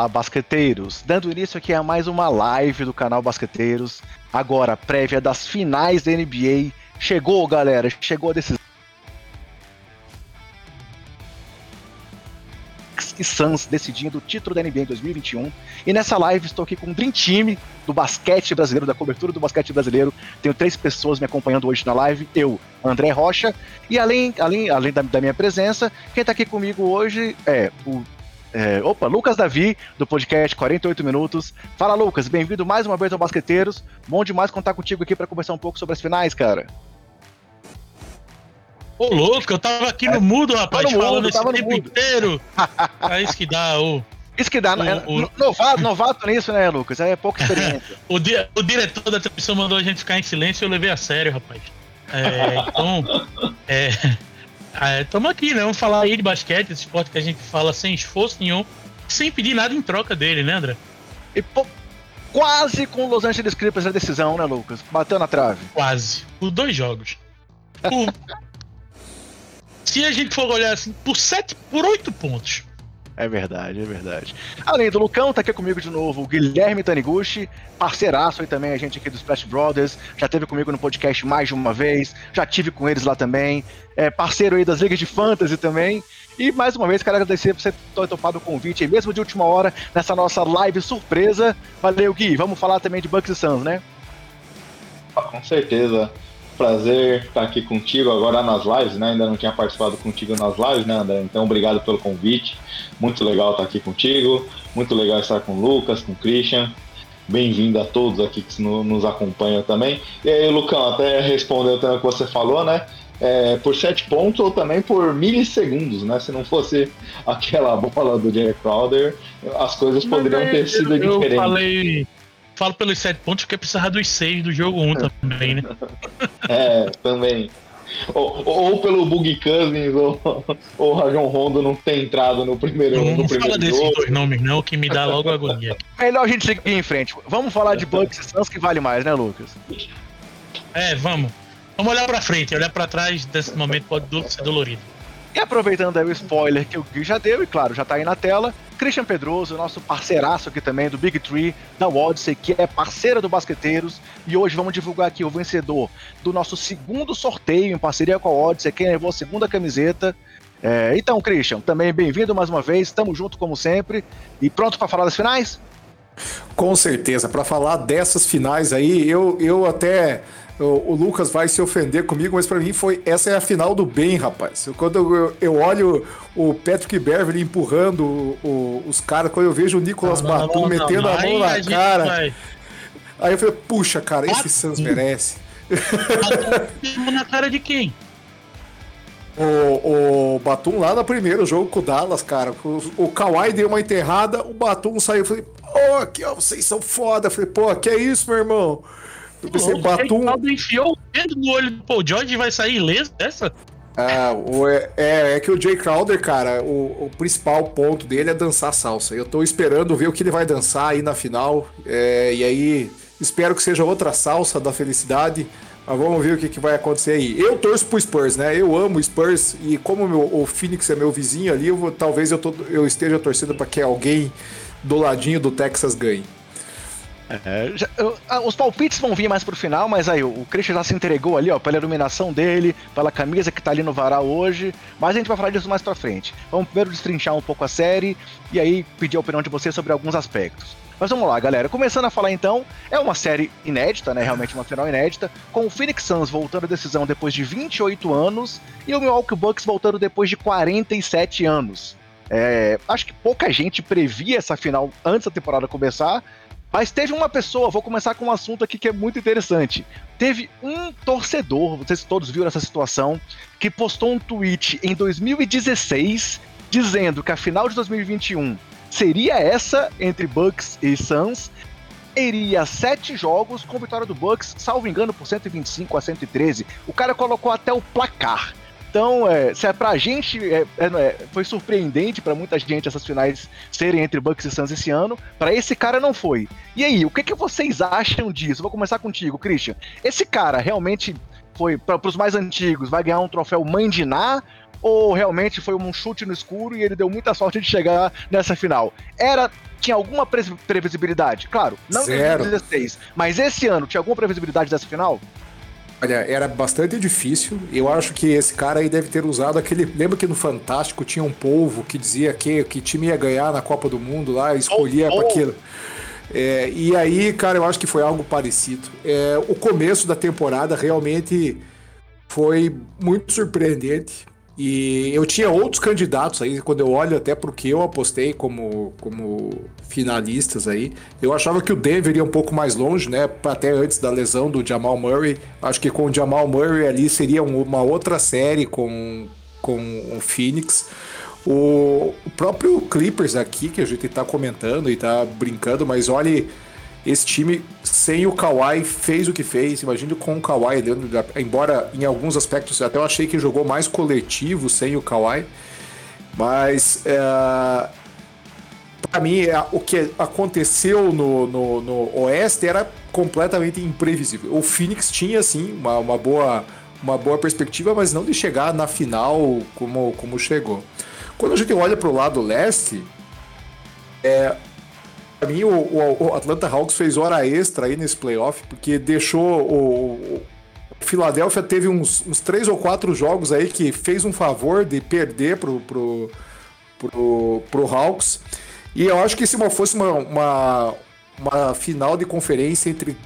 Fala, basqueteiros! Dando início aqui a mais uma live do canal Basqueteiros. Agora, prévia das finais da NBA. Chegou, galera, chegou a decisão. e Suns decidindo o título da NBA em 2021. E nessa live estou aqui com o Dream Team do basquete brasileiro, da cobertura do basquete brasileiro. Tenho três pessoas me acompanhando hoje na live. Eu, André Rocha. E além, além, além da, da minha presença, quem está aqui comigo hoje é o é, opa, Lucas Davi, do podcast 48 Minutos. Fala, Lucas, bem-vindo mais uma vez ao Basqueteiros. Bom demais contar contigo aqui para conversar um pouco sobre as finais, cara. Ô, louco, eu tava aqui no mudo, rapaz, no falando mudo, esse tempo mudo. inteiro. é isso que dá, ô. Isso que dá, o, o, novato, novato nisso, né, Lucas? É pouca experiência. o, di, o diretor da transmissão mandou a gente ficar em silêncio e eu levei a sério, rapaz. É, então, é, Estamos é, aqui, né? Vamos falar aí de basquete, esse esporte que a gente fala sem esforço nenhum, sem pedir nada em troca dele, né, André? E pô, quase com os Los Angeles Clippers a decisão, né, Lucas? Bateu na trave. Quase. Por dois jogos. Por... Se a gente for olhar assim, por sete, por oito pontos. É verdade, é verdade. Além do Lucão, tá aqui comigo de novo o Guilherme Taniguchi, parceiraço aí também, a gente aqui do Splash Brothers, já teve comigo no podcast mais de uma vez, já tive com eles lá também, é parceiro aí das ligas de fantasy também. E mais uma vez, quero agradecer por você ter topado o convite aí, mesmo de última hora, nessa nossa live surpresa. Valeu, Gui. Vamos falar também de Bucks e Suns, né? Com certeza prazer estar aqui contigo agora nas lives, né? Ainda não tinha participado contigo nas lives, né, André? Então, obrigado pelo convite. Muito legal estar aqui contigo. Muito legal estar com o Lucas, com o Christian. Bem-vindo a todos aqui que nos acompanham também. E aí, Lucão, até respondeu também o que você falou, né? É, por sete pontos ou também por milissegundos, né? Se não fosse aquela bola do Jerry Crowder, as coisas poderiam ter sido eu, diferentes. Eu falei falo pelos sete pontos porque precisava dos seis do jogo 1 um também, né? É, também. Ou, ou, pelo Bug Cousins ou, ou o Rajon Rondo não ter entrado no primeiro Não, no não primeiro fala desses dois nomes, não, que me dá logo agonia. Melhor a gente seguir em frente. Vamos falar de Bucks e Suns que vale mais, né, Lucas? É, vamos. Vamos olhar pra frente, olhar pra trás desse momento pode ser dolorido. E aproveitando aí o spoiler que o Gui já deu, e claro, já tá aí na tela, Christian Pedroso, nosso parceiraço aqui também do Big Tree, da Odyssey, que é parceira do Basqueteiros, e hoje vamos divulgar aqui o vencedor do nosso segundo sorteio em parceria com a Odyssey, quem levou a segunda camiseta. É, então, Christian, também bem-vindo mais uma vez, estamos juntos como sempre, e pronto para falar das finais? Com certeza, para falar dessas finais aí, eu, eu até o, o, Lucas vai se ofender comigo, mas para mim foi essa é a final do bem, rapaz. Quando eu, eu olho o Patrick Beverly empurrando o, o, os caras, quando eu vejo o Nicolas Batum metendo não, a mão na cara, vai. aí eu falei, puxa, cara, esse Suns merece. na cara de quem? O, o Batum lá no primeiro jogo com o Dallas, cara. O, o Kawhi deu uma enterrada, o Batum saiu. Eu falei, pô, aqui, ó, vocês são foda. Eu falei, pô, que é isso, meu irmão? Eu pensei, o Batum. O enfiou o dedo no olho do Paul George e vai sair ileso dessa? Ah, o, é, é, é que o Jay Crowder, cara, o, o, principal ponto dele é dançar salsa. Eu tô esperando ver o que ele vai dançar aí na final. É, e aí, espero que seja outra salsa da felicidade. Mas vamos ver o que, que vai acontecer aí. Eu torço pro Spurs, né? Eu amo o Spurs. E como meu, o Phoenix é meu vizinho ali, eu vou, talvez eu, tô, eu esteja torcendo para que alguém do ladinho do Texas ganhe. É, já, eu, ah, os palpites vão vir mais pro final, mas aí o, Christian já se entregou ali, ó, pela iluminação dele, pela camisa que tá ali no varal hoje. Mas a gente vai falar disso mais pra frente. Vamos primeiro destrinchar um pouco a série e aí pedir a opinião de vocês sobre alguns aspectos. Mas vamos lá, galera. Começando a falar então, é uma série inédita, né? Realmente uma final inédita, com o Phoenix Suns voltando à decisão depois de 28 anos e o Milwaukee Bucks voltando depois de 47 anos. É, acho que pouca gente previa essa final antes da temporada começar, mas teve uma pessoa, vou começar com um assunto aqui que é muito interessante. Teve um torcedor, vocês todos viram essa situação, que postou um tweet em 2016 dizendo que a final de 2021 seria essa entre Bucks e Suns. Iria sete jogos com vitória do Bucks, salvo engano, por 125 a 113. O cara colocou até o placar. Então, é, se é pra gente, é, é, é foi surpreendente para muita gente essas finais serem entre Bucks e Suns esse ano, para esse cara não foi. E aí, o que, que vocês acham disso? Vou começar contigo, Christian. Esse cara realmente foi, para os mais antigos, vai ganhar um troféu Mandiná, ou realmente foi um chute no escuro e ele deu muita sorte de chegar nessa final? Era tinha alguma previsibilidade? Claro, não em 2016, mas esse ano tinha alguma previsibilidade dessa final? Olha, era bastante difícil. Eu acho que esse cara aí deve ter usado aquele. Lembra que no Fantástico tinha um povo que dizia que, que time ia ganhar na Copa do Mundo lá, escolhia oh, oh. aquilo. É, e aí, cara, eu acho que foi algo parecido. É, o começo da temporada realmente foi muito surpreendente. E eu tinha outros candidatos aí, quando eu olho até pro que eu apostei como, como finalistas aí. Eu achava que o Denver ia um pouco mais longe, né? Até antes da lesão do Jamal Murray. Acho que com o Jamal Murray ali seria uma outra série com, com o Phoenix. O, próprio Clippers aqui, que a gente tá comentando e tá brincando, mas olhe esse time, sem o Kawhi, fez o que fez. Imagine com o Kawhi, embora em alguns aspectos até eu achei que jogou mais coletivo sem o Kawhi. Mas é, para mim, é, o que aconteceu no, no, no, Oeste era completamente imprevisível. O Phoenix tinha, sim, uma, uma, boa, uma boa perspectiva, mas não de chegar na final como, como chegou. Quando a gente olha para o lado leste, é, Pra mim, o, o, Atlanta Hawks fez hora extra aí nesse playoff, porque deixou o, o Philadelphia teve uns, uns três ou quatro jogos aí que fez um favor de perder pro, pro, pro, pro Hawks. E eu acho que se fosse uma, uma, uma final de conferência entre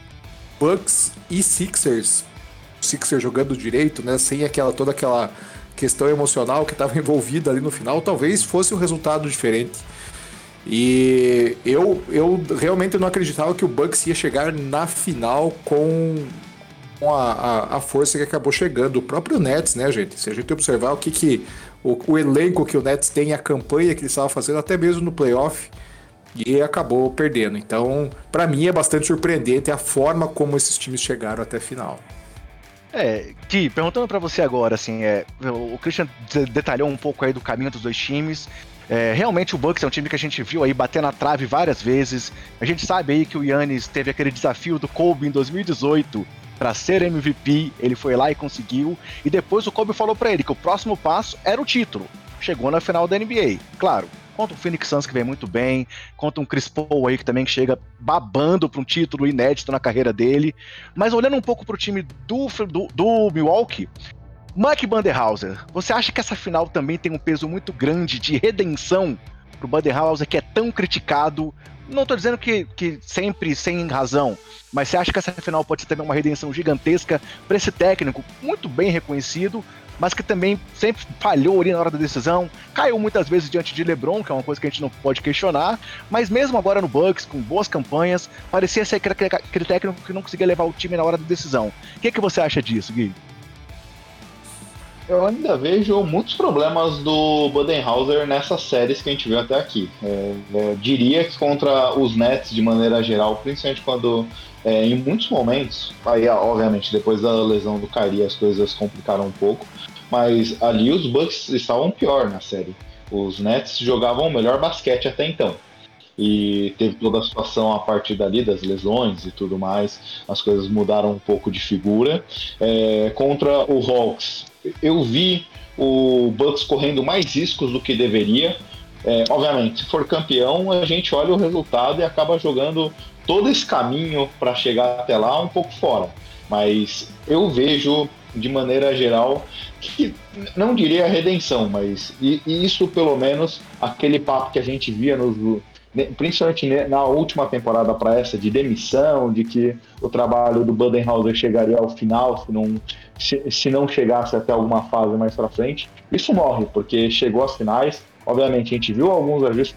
Bucks e Sixers, Sixers jogando direito, né, sem aquela toda aquela questão emocional que estava envolvida ali no final, talvez fosse um resultado diferente. E eu, eu realmente não acreditava que o Bucks ia chegar na final com, a, a, a, força que acabou chegando. O próprio Nets, né, gente? Se a gente observar o que, que o, o elenco que o Nets tem, a campanha que ele estava fazendo, até mesmo no playoff, e acabou perdendo. Então, para mim é bastante surpreendente a forma como esses times chegaram até a final. É, Gui, perguntando para você agora, assim, é, o Christian detalhou um pouco aí do caminho dos dois times. É, realmente o Bucks é um time que a gente viu aí bater na trave várias vezes. A gente sabe aí que o Yannis teve aquele desafio do Kobe em 2018 para ser MVP, ele foi lá e conseguiu. E depois o Kobe falou para ele que o próximo passo era o título. Chegou na final da NBA, claro. Contra o Phoenix Suns que vem muito bem, contra um Chris Paul aí que também chega babando para um título inédito na carreira dele. Mas olhando um pouco para o time do, do, do Milwaukee, Mike Banderhauser, você acha que essa final também tem um peso muito grande de redenção pro Banderhauser, que é tão criticado? Não tô dizendo que, que sempre sem razão, mas você acha que essa final pode ser também uma redenção gigantesca para esse técnico, muito bem reconhecido, mas que também sempre falhou ali na hora da decisão, caiu muitas vezes diante de LeBron, que é uma coisa que a gente não pode questionar, mas mesmo agora no Bucks, com boas campanhas, parecia ser aquele, aquele técnico que não conseguia levar o time na hora da decisão. O que, que você acha disso, Gui? Eu ainda vejo muitos problemas do Budenhauser nessas séries que a gente viu até aqui. É, é, diria que contra os Nets de maneira geral, principalmente quando é, em muitos momentos, aí obviamente depois da lesão do Kyrie as coisas complicaram um pouco, mas ali os Bucks estavam pior na série. Os Nets jogavam o melhor basquete até então. E teve toda a situação a partir dali das lesões e tudo mais, as coisas mudaram um pouco de figura. É, contra o Hawks, eu vi o Bucks correndo mais riscos do que deveria. É, obviamente, se for campeão, a gente olha o resultado e acaba jogando todo esse caminho para chegar até lá um pouco fora. Mas eu vejo, de maneira geral, que não diria redenção, mas isso pelo menos aquele papo que a gente via nos, principalmente na última temporada para essa, de demissão, de que o trabalho do Budenhauser chegaria ao final se não, se, se não chegasse até alguma fase mais para frente. Isso morre, porque chegou às finais. Obviamente, a gente viu alguns ajustes,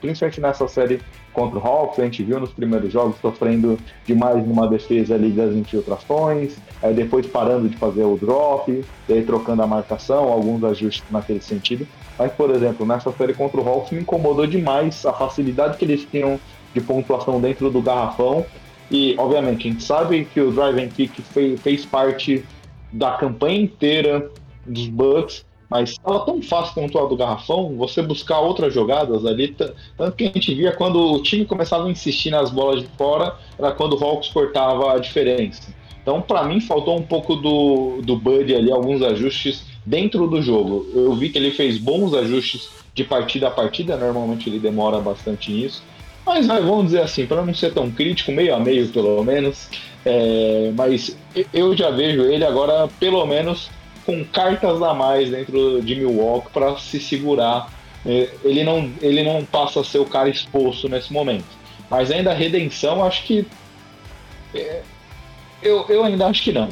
principalmente nessa série contra o Hawks, a gente viu nos primeiros jogos sofrendo demais numa defesa ali das infiltrações, aí depois parando de fazer o drop, aí trocando a marcação, alguns ajustes naquele sentido. Mas, por exemplo, nessa série contra o Hawks me incomodou demais a facilidade que eles tinham de pontuação dentro do garrafão. E, obviamente, a gente sabe que o drive and kick fez, fez parte da campanha inteira dos Bucks, mas estava tão fácil pontuar do garrafão, você buscar outras jogadas ali. Tanto que a gente via quando o time começava a insistir nas bolas de fora, era quando o Hawks cortava a diferença. Então, para mim, faltou um pouco do, do Bud ali, alguns ajustes dentro do jogo. Eu vi que ele fez bons ajustes de partida a partida, normalmente ele demora bastante nisso. Mas vamos dizer assim, para não ser tão crítico, meio a meio pelo menos. É, mas eu já vejo ele agora, pelo menos, com cartas a mais dentro de Milwaukee para se segurar. É, ele não, ele não passa a ser o cara exposto nesse momento. Mas ainda a redenção, acho que. É, eu, eu ainda acho que não.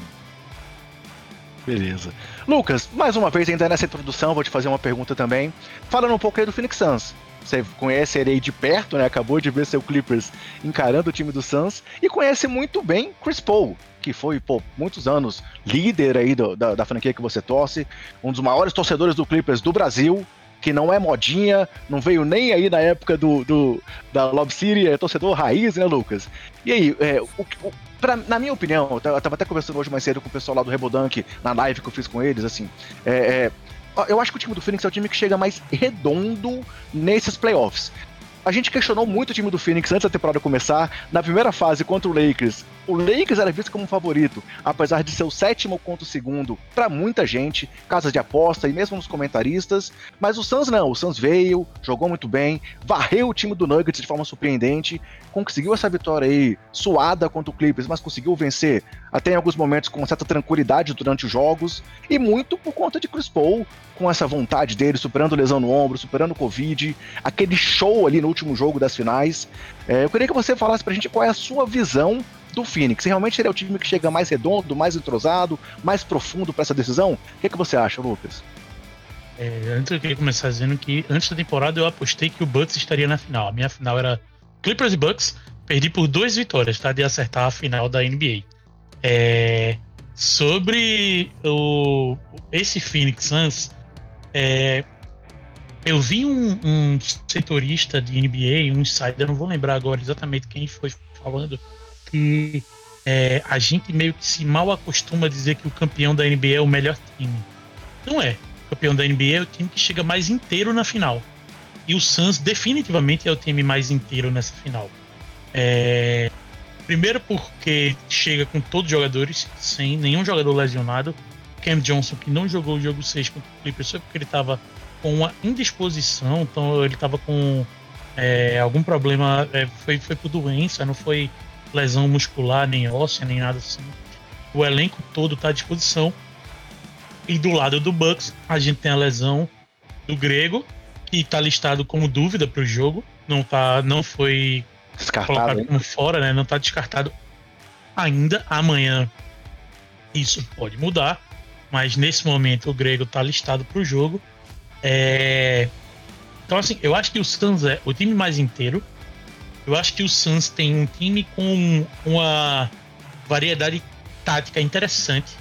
Beleza. Lucas, mais uma vez, ainda nessa introdução, vou te fazer uma pergunta também. Falando um pouco aí do Phoenix Suns. Você conhece ele aí de perto, né? Acabou de ver seu Clippers encarando o time do Suns e conhece muito bem Chris Paul, que foi por muitos anos líder aí do, da, da franquia que você torce, um dos maiores torcedores do Clippers do Brasil, que não é modinha, não veio nem aí na época do, do da Love City, é torcedor raiz, né, Lucas? E aí, é, o, o, pra, na minha opinião, eu tava até conversando hoje mais cedo com o pessoal lá do Rebodunk, na live que eu fiz com eles, assim, é, é eu acho que o time do Phoenix é o time que chega mais redondo nesses playoffs. A gente questionou muito o time do Phoenix antes da temporada começar. Na primeira fase contra o Lakers, o Lakers era visto como favorito, apesar de ser o sétimo contra o segundo para muita gente, casas de aposta e mesmo nos comentaristas. Mas o Suns não, o Suns veio, jogou muito bem, varreu o time do Nuggets de forma surpreendente, conseguiu essa vitória aí suada contra o Clippers, mas conseguiu vencer até em alguns momentos com certa tranquilidade durante os jogos e muito por conta de Chris Paul, com essa vontade dele, superando lesão no ombro, superando o Covid, aquele show ali no último jogo das finais. É, eu queria que você falasse pra gente qual é a sua visão do Phoenix. Realmente ele é o time que chega mais redondo, mais entrosado, mais profundo para essa decisão? O que, é que você acha, Lucas? É, antes eu queria começar dizendo que antes da temporada eu apostei que o Bucks estaria na final. A minha final era Clippers e Bucks. Perdi por duas vitórias, tá? De acertar a final da NBA. É, sobre o, esse Phoenix Suns, é, eu vi um, um, setorista de NBA, um insider, não vou lembrar agora exatamente quem foi falando, que é, a gente meio que se mal acostuma a dizer que o campeão da NBA é o melhor time. Não é. O campeão da NBA é o time que chega mais inteiro na final. E o Suns definitivamente é o time mais inteiro nessa final. É, primeiro porque chega com todos os jogadores, sem nenhum jogador lesionado. Cam Johnson, que não jogou o jogo 6 contra o Clippers, só porque ele estava com uma indisposição, então ele estava com é, algum problema, é, foi, foi por doença, não foi lesão muscular, nem óssea, nem nada assim. O elenco todo está à disposição. E do lado do Bucks, a gente tem a lesão do Grego, que está listado como dúvida para o jogo. Não, tá, não foi descartado colocado como fora, né? Não está descartado ainda. Amanhã isso pode mudar. Mas nesse momento o Grego está listado para o jogo. É... Então, assim, eu acho que o Suns é o time mais inteiro. Eu acho que o Suns tem um time com uma variedade tática interessante,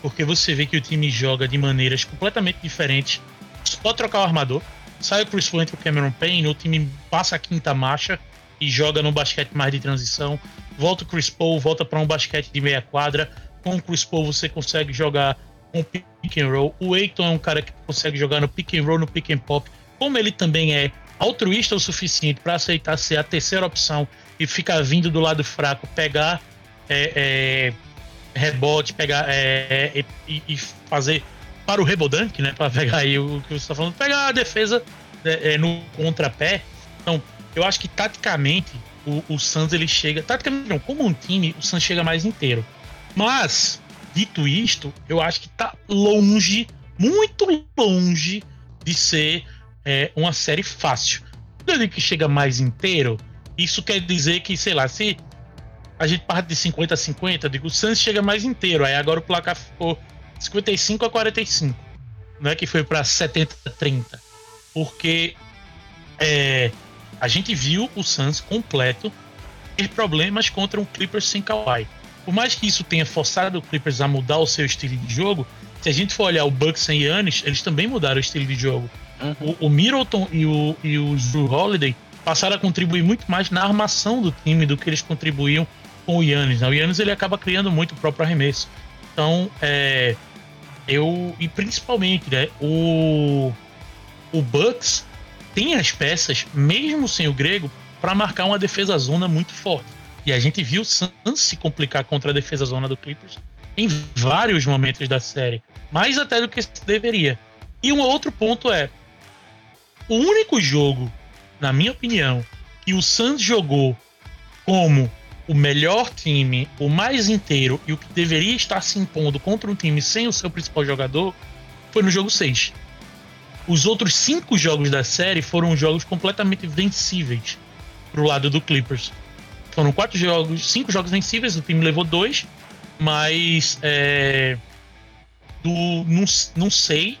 porque você vê que o time joga de maneiras completamente diferentes. Só trocar o armador, sai o Chris Paul entre o Cameron Payne, o time passa a quinta marcha e joga no basquete mais de transição. Volta o Chris Paul, volta para um basquete de meia quadra. Com o Chris Paul você consegue jogar com pick and roll. O Aiton é um cara que consegue jogar no pick and roll, no pick and pop. Como ele também é altruísta o suficiente para aceitar ser a terceira opção e ficar vindo do lado fraco, pegar é, é, rebote, pegar é, é e, e, fazer para o Rebodank, né? Para pegar aí o que você está falando, pegar a defesa é, é, no contrapé. Então, eu acho que taticamente o, o Suns ele chega. Taticamente não, como um time, o Suns chega mais inteiro. Mas, dito isto, eu acho que tá longe, muito longe de ser é, uma série fácil. Quando que chega mais inteiro, isso quer dizer que, sei lá, se a gente parte de 50 a 50, eu digo, o Suns chega mais inteiro. Aí agora o placar ficou 55 a 45. Não é que foi para 70 a 30. Porque é, a gente viu o Suns completo ter problemas contra um Clippers sem Kawhi. Por mais que isso tenha forçado o Clippers a mudar o seu estilo de jogo, se a gente for olhar o Bucks sem Yannis, eles também mudaram o estilo de jogo. Uhum. O, o, Middleton e o, e o Drew Holiday passaram a contribuir muito mais na armação do time do que eles contribuíam com o Yannis. Né? O Yannis ele acaba criando muito o próprio arremesso. Então, é, eu e principalmente, né, o o Bucks tem as peças, mesmo sem o Grego, para marcar uma defesa zona muito forte. E a gente viu o Suns se complicar contra a defesa zona do Clippers em vários momentos da série, mais até do que deveria. E um outro ponto é o único jogo, na minha opinião, que o Suns jogou como o melhor time, o mais inteiro e o que deveria estar se impondo contra um time sem o seu principal jogador foi no jogo 6. Os outros cinco jogos da série foram jogos completamente vencíveis pro lado do Clippers. Foram quatro jogos, cinco jogos vencíveis, o time levou dois, mas é, do, não, não sei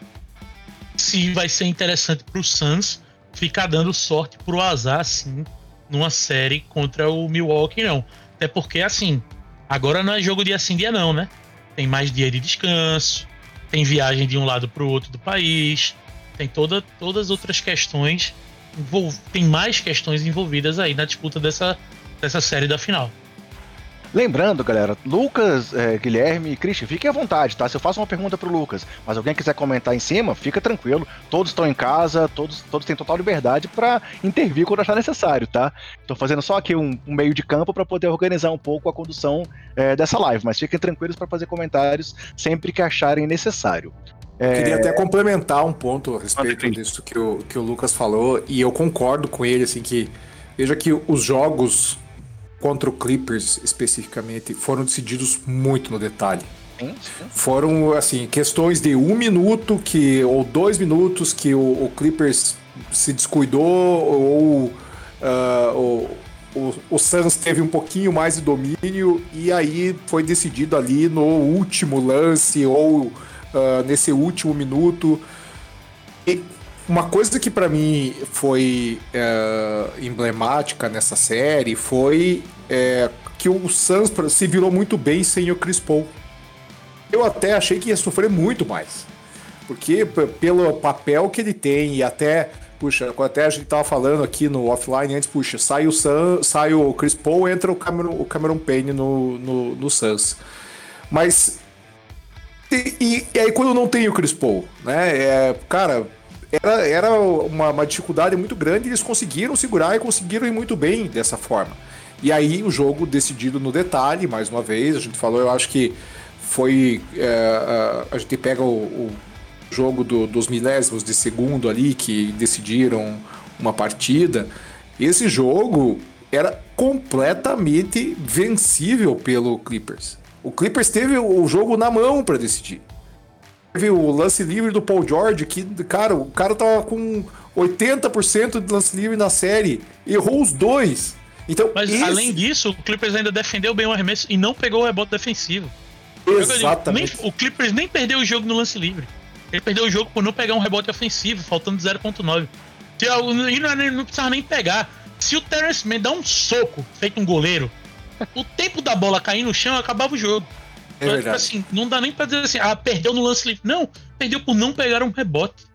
se vai ser interessante pro Suns ficar dando sorte pro azar assim numa série contra o Milwaukee, não. Até porque, assim, agora não é jogo dia sim, dia não, né? Tem mais dia de descanso, tem viagem de um lado pro outro do país, tem toda, todas as outras questões, tem mais questões envolvidas aí na disputa dessa, dessa série da final. Lembrando, galera, Lucas, é, Guilherme e Christian, fiquem à vontade, tá? Se eu faço uma pergunta pro Lucas, mas alguém quiser comentar em cima, fica tranquilo. Todos estão em casa, todos, todos têm total liberdade para intervir quando achar necessário, tá? Estou fazendo só aqui um, um meio de campo para poder organizar um pouco a condução é, dessa live, mas fiquem tranquilos para fazer comentários sempre que acharem necessário. É... Queria até complementar um ponto a respeito disso que o, que o Lucas falou, e eu concordo com ele, assim, que veja que os jogos contra o Clippers especificamente foram decididos muito no detalhe. Foram assim questões de um minuto que ou dois minutos que o, o Clippers se descuidou ou uh, o, o, o Suns teve um pouquinho mais de domínio e aí foi decidido ali no último lance ou uh, nesse último minuto. E uma coisa que para mim foi uh, emblemática nessa série foi é, que o Suns se virou muito bem sem o Chris Paul. Eu até achei que ia sofrer muito mais. Porque pelo papel que ele tem e até, puxa, até a gente tava falando aqui no offline antes, puxa, sai o, Sun, sai o Chris Paul, entra o Cameron, o Cameron Payne no, no, no Suns. Mas. E, e, e, aí quando não tem o Chris Paul, né? É, cara, era, era uma, uma dificuldade muito grande eles conseguiram segurar e conseguiram ir muito bem dessa forma. E aí o jogo decidido no detalhe, mais uma vez, a gente falou, eu acho que foi. É, a gente pega o, o jogo do, dos milésimos de segundo ali que decidiram uma partida. Esse jogo era completamente vencível pelo Clippers. O Clippers teve o jogo na mão para decidir. Teve o lance livre do Paul George, que, cara, o cara tava com 80% de lance livre na série, errou os dois. Então, Mas esse... além disso, o Clippers ainda defendeu bem o arremesso e não pegou o rebote defensivo. Exatamente. Nem, o Clippers nem perdeu o jogo no lance livre. Ele perdeu o jogo por não pegar um rebote ofensivo, faltando 0.9. E não, não precisava nem pegar. Se o Terrence Mann dá um soco, feito um goleiro, o tempo da bola cair no chão acabava o jogo. É então, tipo assim, não dá nem pra dizer assim, ah, perdeu no lance livre. Não, perdeu por não pegar um rebote.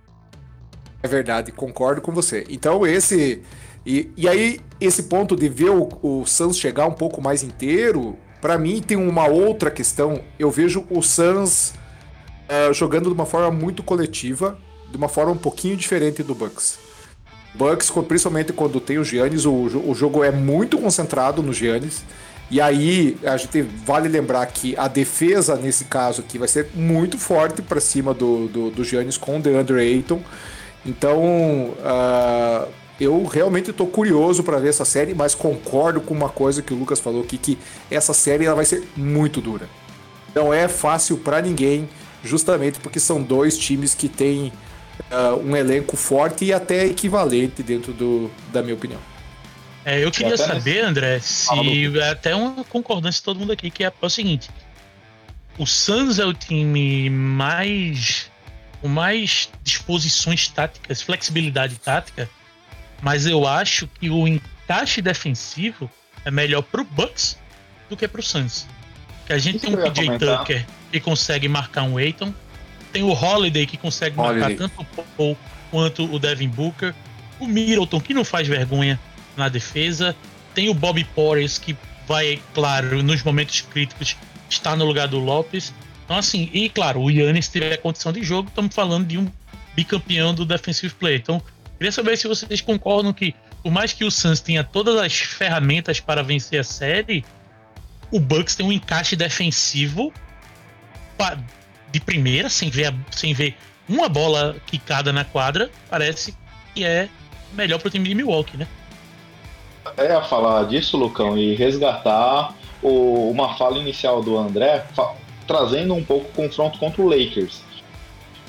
É verdade, concordo com você. Então, esse e, e aí, esse ponto de ver o, o Suns chegar um pouco mais inteiro, para mim tem uma outra questão. Eu vejo o Suns uh, jogando de uma forma muito coletiva, de uma forma um pouquinho diferente do Bucks. Bucks, principalmente quando tem o Giannis, o, o jogo é muito concentrado no Giannis. E aí, a gente vale lembrar que a defesa, nesse caso aqui, vai ser muito forte para cima do, do, do Giannis com o DeAndre Ayton. Então, uh, eu realmente estou curioso para ver essa série, mas concordo com uma coisa que o Lucas falou aqui, que essa série ela vai ser muito dura. Não é fácil para ninguém, justamente porque são dois times que têm uh, um elenco forte e até equivalente dentro do, da minha opinião. É, eu queria saber, André, se é até uma concordância de todo mundo aqui, que é, o seguinte: o Suns é o time mais com mais disposições táticas, flexibilidade tática mas eu acho que o encaixe defensivo é melhor pro Bucks do que pro Suns. Que a gente Isso tem um PJ Tucker que consegue marcar um Aiton, tem o Holiday que consegue Holiday. marcar tanto o Paul quanto o Devin Booker, o Middleton que não faz vergonha na defesa, tem o Bobby Porres que vai, claro, nos momentos críticos estar no lugar do Lopes. Então assim, e claro, o Yannis tiver condição de jogo, estamos falando de um bicampeão do defensive play. Então, Queria saber se vocês concordam que, por mais que o Suns tenha todas as ferramentas para vencer a série, o Bucks tem um encaixe defensivo de primeira, sem ver, sem ver uma bola quicada na quadra, parece que é melhor pro time de Milwaukee, né? É a falar disso, Lucão, e resgatar o, uma fala inicial do André, trazendo um pouco o confronto contra o Lakers.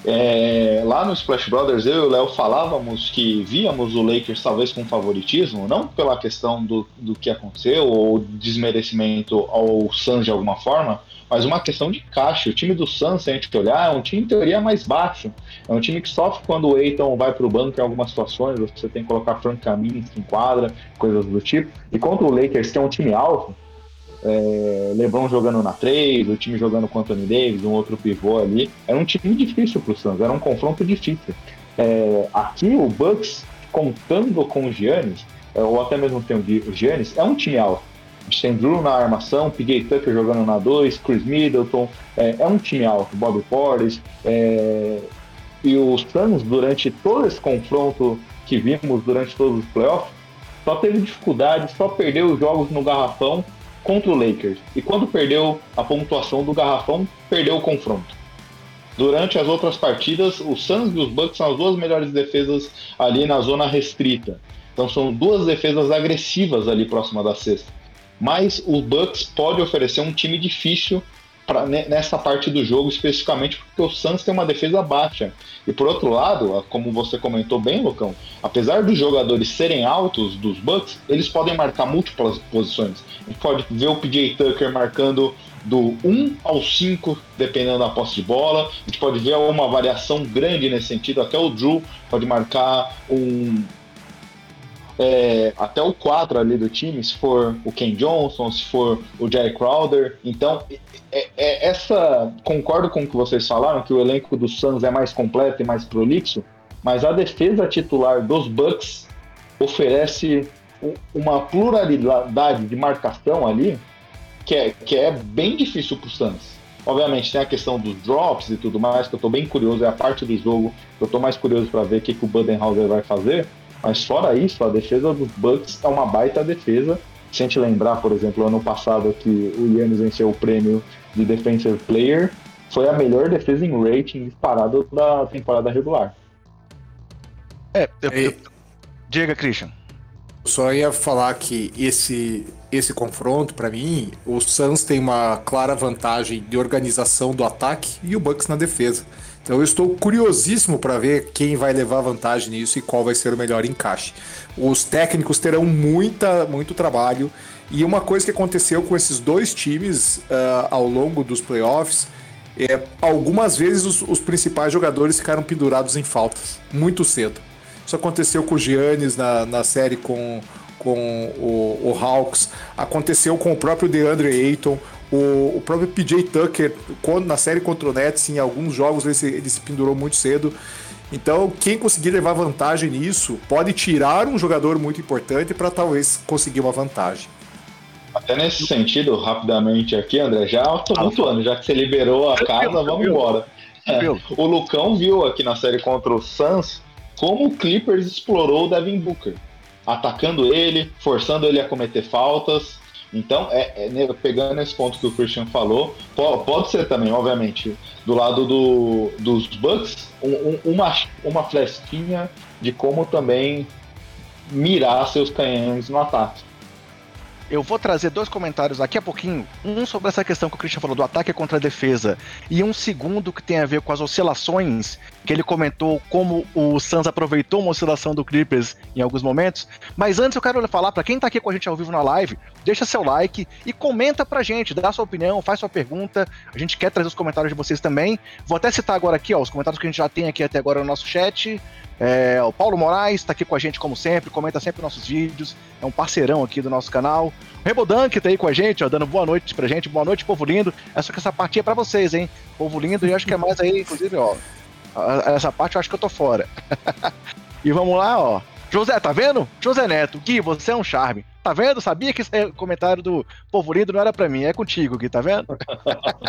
É, lá no Splash Brothers, eu e o Léo falávamos que víamos o Lakers talvez com favoritismo, não pela questão do, do que aconteceu ou desmerecimento ao Suns de alguma forma, mas uma questão de caixa. O time do Suns, se a gente olhar, é um time em teoria mais baixo. É um time que sofre quando o Eiton vai para o banco em algumas situações, você tem que colocar Frank Kaminsky em quadra, coisas do tipo. E contra o Lakers, que é um time alto, é, LeBron jogando na 3, o time jogando com Anthony Davis, um outro pivô ali. Era um time difícil para o Suns, era um confronto difícil. É, aqui o Bucks, contando com o Giannis, é, ou até mesmo tem o Giannis, é um time alto. Tem Drew na armação, PJ Tucker jogando na 2, Chris Middleton, é, é, um time alto, Bobby Portis. É, e o Suns, durante todo esse confronto que vimos durante todos os playoffs, só teve dificuldade, só perdeu os jogos no garrafão contra o Lakers. E quando perdeu a pontuação do garrafão, perdeu o confronto. Durante as outras partidas, o Suns e os Bucks são as duas melhores defesas ali na zona restrita. Então são duas defesas agressivas ali próxima da cesta. Mas o Bucks pode oferecer um time difícil pra, nessa parte do jogo, especificamente porque o Suns tem uma defesa baixa. E por outro lado, como você comentou bem, Lucão, apesar dos jogadores serem altos dos Bucks, eles podem marcar múltiplas posições. A gente pode ver o PJ Tucker marcando do 1 ao 5, dependendo da posse de bola. A gente pode ver uma variação grande nesse sentido. Até o Drew pode marcar um, é, até o 4 ali do time, se for o Ken Johnson, se for o Jerry Crowder. Então, é, é, essa. Concordo com o que vocês falaram, que o elenco do Suns é mais completo e mais prolixo, mas a defesa titular dos Bucks oferece uma pluralidade de marcação ali que é, que é bem difícil para o Suns. Obviamente tem a questão dos drops e tudo mais, que eu estou bem curioso, é a parte do jogo que eu estou mais curioso para ver o que, que o Budenhauser vai fazer. Mas fora isso, a defesa dos Bucks é uma baita defesa. Se a gente lembrar, por exemplo, ano passado que o Yannis venceu o prêmio de Defensive Player, foi a melhor defesa em rating disparado da temporada regular. É, eu, eu, diga, Christian. Só ia falar que esse esse confronto, para mim, o Suns tem uma clara vantagem de organização do ataque e o Bucks na defesa. Então eu estou curiosíssimo para ver quem vai levar vantagem nisso e qual vai ser o melhor encaixe. Os técnicos terão muita, muito trabalho e uma coisa que aconteceu com esses dois times uh, ao longo dos playoffs é algumas vezes os, os, principais jogadores ficaram pendurados em faltas muito cedo. Isso aconteceu com o Giannis na, na série com, com o, o Hawks, aconteceu com o próprio DeAndre Ayton. O, o próprio PJ Tucker, quando, na série contra o Nets, em alguns jogos ele se, ele se pendurou muito cedo. Então, quem conseguir levar vantagem nisso pode tirar um jogador muito importante para talvez conseguir uma vantagem. Até nesse sentido, rapidamente aqui, André, já tumultuando, já que você liberou a casa, vamos embora. É, o Lucão viu aqui na série contra o Suns como o Clippers explorou o Devin Booker, atacando ele, forçando ele a cometer faltas, então, é, é, pegando esse ponto que o Christian falou, pode, ser também, obviamente, do lado do, dos Bucks, um, um, uma, uma fresquinha de como também mirar seus canhões no ataque. Eu vou trazer dois comentários daqui a pouquinho. Um sobre essa questão que o Christian falou do ataque contra a defesa. E um segundo que tem a ver com as oscilações, que ele comentou como o Suns aproveitou uma oscilação do Clippers em alguns momentos. Mas antes eu quero falar para quem tá aqui com a gente ao vivo na live, deixa seu like e comenta pra gente, dá sua opinião, faz sua pergunta. A gente quer trazer os comentários de vocês também. Vou até citar agora aqui, ó, os comentários que a gente já tem aqui até agora no nosso chat. É, o Paulo Moraes está aqui com a gente como sempre, comenta sempre nossos vídeos, é um parceirão aqui do nosso canal. O Rebodank tá aí com a gente, ó, dando boa noite pra gente, boa noite, povo lindo. É só que essa parte é pra vocês, hein? Povo lindo, e acho que é mais aí, inclusive, ó. Essa parte eu acho que eu tô fora. e vamos lá, ó. José, tá vendo? José Neto, Gui, você é um charme. Tá vendo? Sabia que esse comentário do povo lindo não era para mim, é contigo, Gui, tá vendo?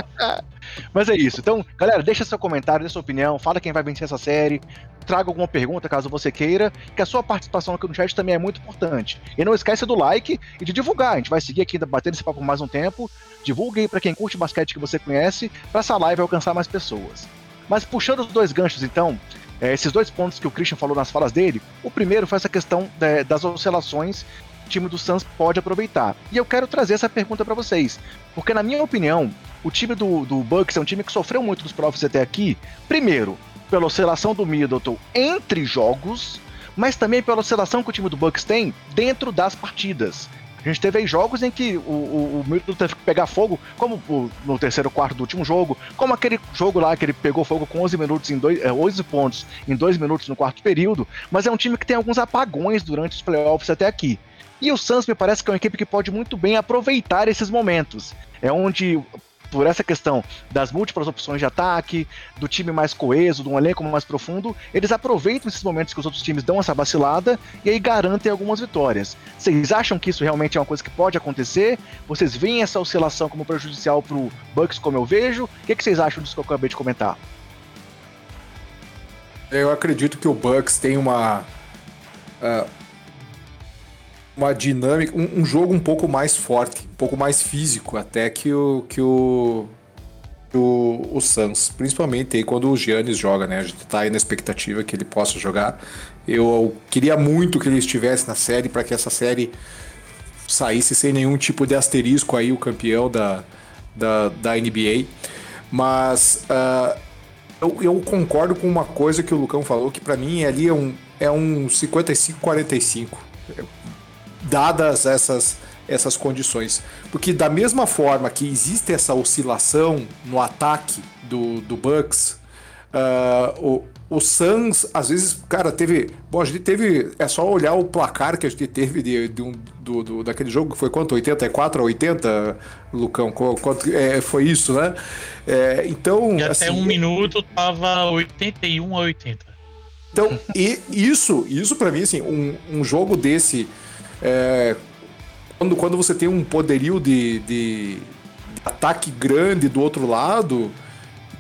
Mas é isso. Então, galera, deixa seu comentário, deixa sua opinião, fala quem vai vencer essa série, traga alguma pergunta caso você queira, que a sua participação aqui no chat também é muito importante. E não esqueça do like e de divulgar. A gente vai seguir aqui batendo esse papo mais um tempo. Divulgue aí para quem curte basquete que você conhece, para essa live alcançar mais pessoas. Mas puxando os dois ganchos, então, é, esses dois pontos que o Christian falou nas falas dele, o primeiro foi essa questão de, das oscilações time do Suns pode aproveitar. E eu quero trazer essa pergunta para vocês, porque na minha opinião, o time do, do Bucks é um time que sofreu muito dos profs até aqui, primeiro, pela oscilação do Middleton entre jogos, mas também pela oscilação que o time do Bucks tem dentro das partidas. A gente teve aí jogos em que o, o, o Middleton teve que pegar fogo, como o, no terceiro quarto do último jogo, como aquele jogo lá que ele pegou fogo com 11 minutos em dois, é, 11 pontos em 2 minutos no quarto período, mas é um time que tem alguns apagões durante os playoffs até aqui. E o Suns me parece que é uma equipe que pode muito bem aproveitar esses momentos. É onde por essa questão das múltiplas opções de ataque, do time mais coeso, de um elenco mais profundo, eles aproveitam esses momentos que os outros times dão essa vacilada e aí garantem algumas vitórias. Vocês acham que isso realmente é uma coisa que pode acontecer? Vocês veem essa oscilação como prejudicial para o Bucks, como eu vejo? O que, que vocês acham disso que eu acabei de comentar? Eu acredito que o Bucks tem uma. Uh uma dinâmica, um, um, jogo um pouco mais forte, um pouco mais físico até que o que o o, o Suns, principalmente aí quando o Giannis joga, né? A gente tá aí na expectativa que ele possa jogar. Eu queria muito que ele estivesse na série para que essa série saísse sem nenhum tipo de asterisco aí o campeão da, da, da NBA. Mas uh, eu, eu, concordo com uma coisa que o Lucão falou, que para mim ali é um, é um 55-45 dadas essas, essas condições. Porque da mesma forma que existe essa oscilação no ataque do, do Bucks, uh, o, o Suns, às vezes, cara, teve. Bom, a gente teve. É só olhar o placar que a gente teve de, de um, do, do, daquele jogo, que foi quanto? 84 a 80, Lucão? Quanto, é, foi isso, né? É, então. E até assim, um minuto tava 81 a 80. Então, e isso, isso para mim, assim, um, um jogo desse é, quando, quando você tem um poderio de, de, de, ataque grande do outro lado,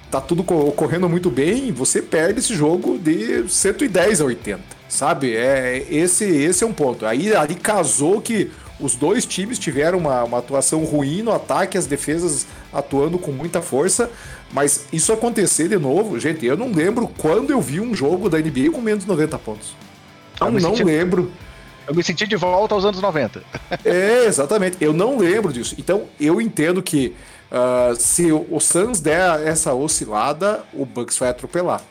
tá tudo ocorrendo muito bem, você perde esse jogo de 110 a 80, sabe? É, esse, esse é um ponto. Aí ali casou que os dois times tiveram uma, uma atuação ruim no ataque, as defesas atuando com muita força, mas isso acontecer de novo, gente, eu não lembro quando eu vi um jogo da NBA com menos de 90 pontos. Não, não lembro. Eu me senti de volta aos anos 90. é, exatamente. Eu não lembro disso. Então, eu entendo que uh, se o Suns der essa oscilada, o Bucks vai atropelar.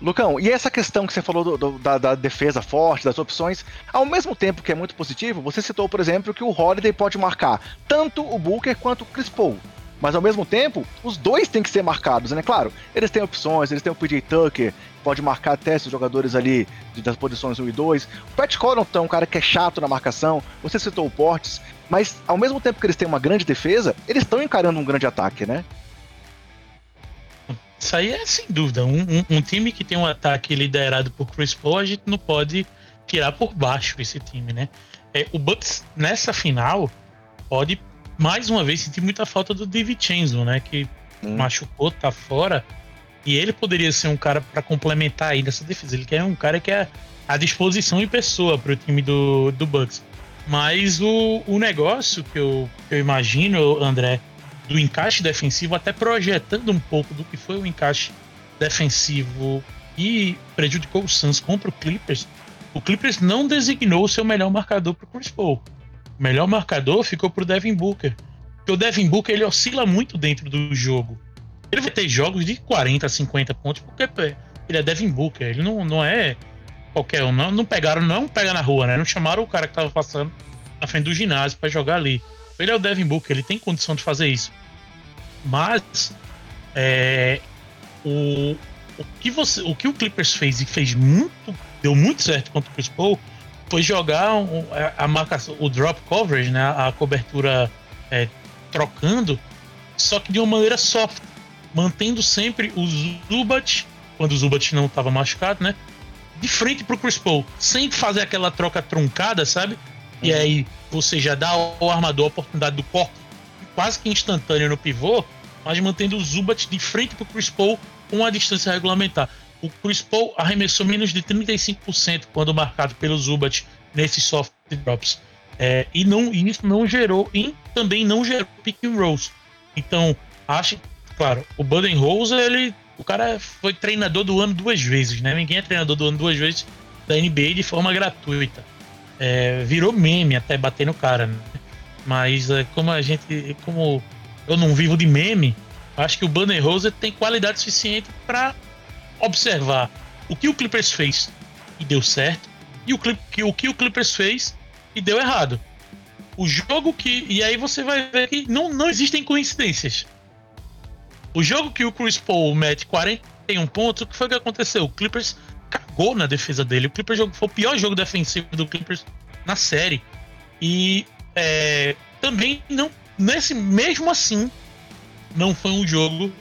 Lucão, e essa questão que você falou do, do, da, da, defesa forte, das opções, ao mesmo tempo que é muito positivo, você citou, por exemplo, que o Holiday pode marcar tanto o Booker quanto o Chris Paul. Mas ao mesmo tempo, os dois têm que ser marcados, né? Claro, eles têm opções, eles têm o PJ Tucker, pode marcar até esses jogadores ali das posições 1 e 2. O Pat Connaughton é um cara que é chato na marcação, você citou o Portes, mas ao mesmo tempo que eles têm uma grande defesa, eles estão encarando um grande ataque, né? Isso aí é sem dúvida. Um, um, um, time que tem um ataque liderado por Chris Paul, a gente não pode tirar por baixo esse time, né? É, o Bucks nessa final pode mais uma vez senti muita falta do DiVincenzo, né? Que hum. machucou, tá fora. E ele poderia ser um cara para complementar aí nessa defesa. Ele quer um cara que é à disposição em pessoa para o time do, do Bucks. Mas o, o negócio que eu, eu imagino, André, do encaixe defensivo, até projetando um pouco do que foi o encaixe defensivo e prejudicou o Suns contra o Clippers, o Clippers não designou o seu melhor marcador para o Chris Paul. O melhor marcador ficou pro Devin Booker. Porque o Devin Booker ele oscila muito dentro do jogo. Ele vai ter jogos de 40, 50 pontos, porque ele é Devin Booker. Ele não, não é qualquer um. Não, não pegaram, não pega na rua, né? Não chamaram o cara que tava passando na frente do ginásio para jogar ali. Ele é o Devin Booker, ele tem condição de fazer isso. Mas é, o, o, que você, o que o Clippers fez e fez muito, deu muito certo contra o Chris Paul foi jogar um, a, a marcação, o drop coverage, né, a cobertura é, trocando, só que de uma maneira soft, mantendo sempre o Zubat, quando o Zubat não estava machucado, né, de frente pro Chris Paul, sem fazer aquela troca truncada, sabe? E Uhum. aí você já dá ao armador a oportunidade do corte quase que instantâneo no pivô, mas mantendo o Zubat de frente pro Chris Paul com a distância regulamentar. O Chris Paul arremessou menos de 35% quando marcado pelo Zubat nesses soft drops. É, e, não, isso não gerou, e também não gerou pick and rolls. Então, acho, claro, o Budenholzer, ele, o cara foi treinador do ano duas vezes, né? Ninguém é treinador do ano duas vezes da NBA de forma gratuita. É, virou meme até bater no cara, né? Mas é, como a gente, como eu não vivo de meme, acho que o Budenholzer tem qualidade suficiente para observar o que o Clippers fez e deu certo e o, Clip, que, o que o Clippers fez e deu errado. O jogo que. E aí você vai ver que não, não existem coincidências. O jogo que o Chris Paul mete 41 pontos, o que foi que aconteceu? O Clippers cagou na defesa dele. O Clippers foi o pior jogo defensivo do Clippers na série. E é, também não. Nesse, mesmo assim, não foi um jogo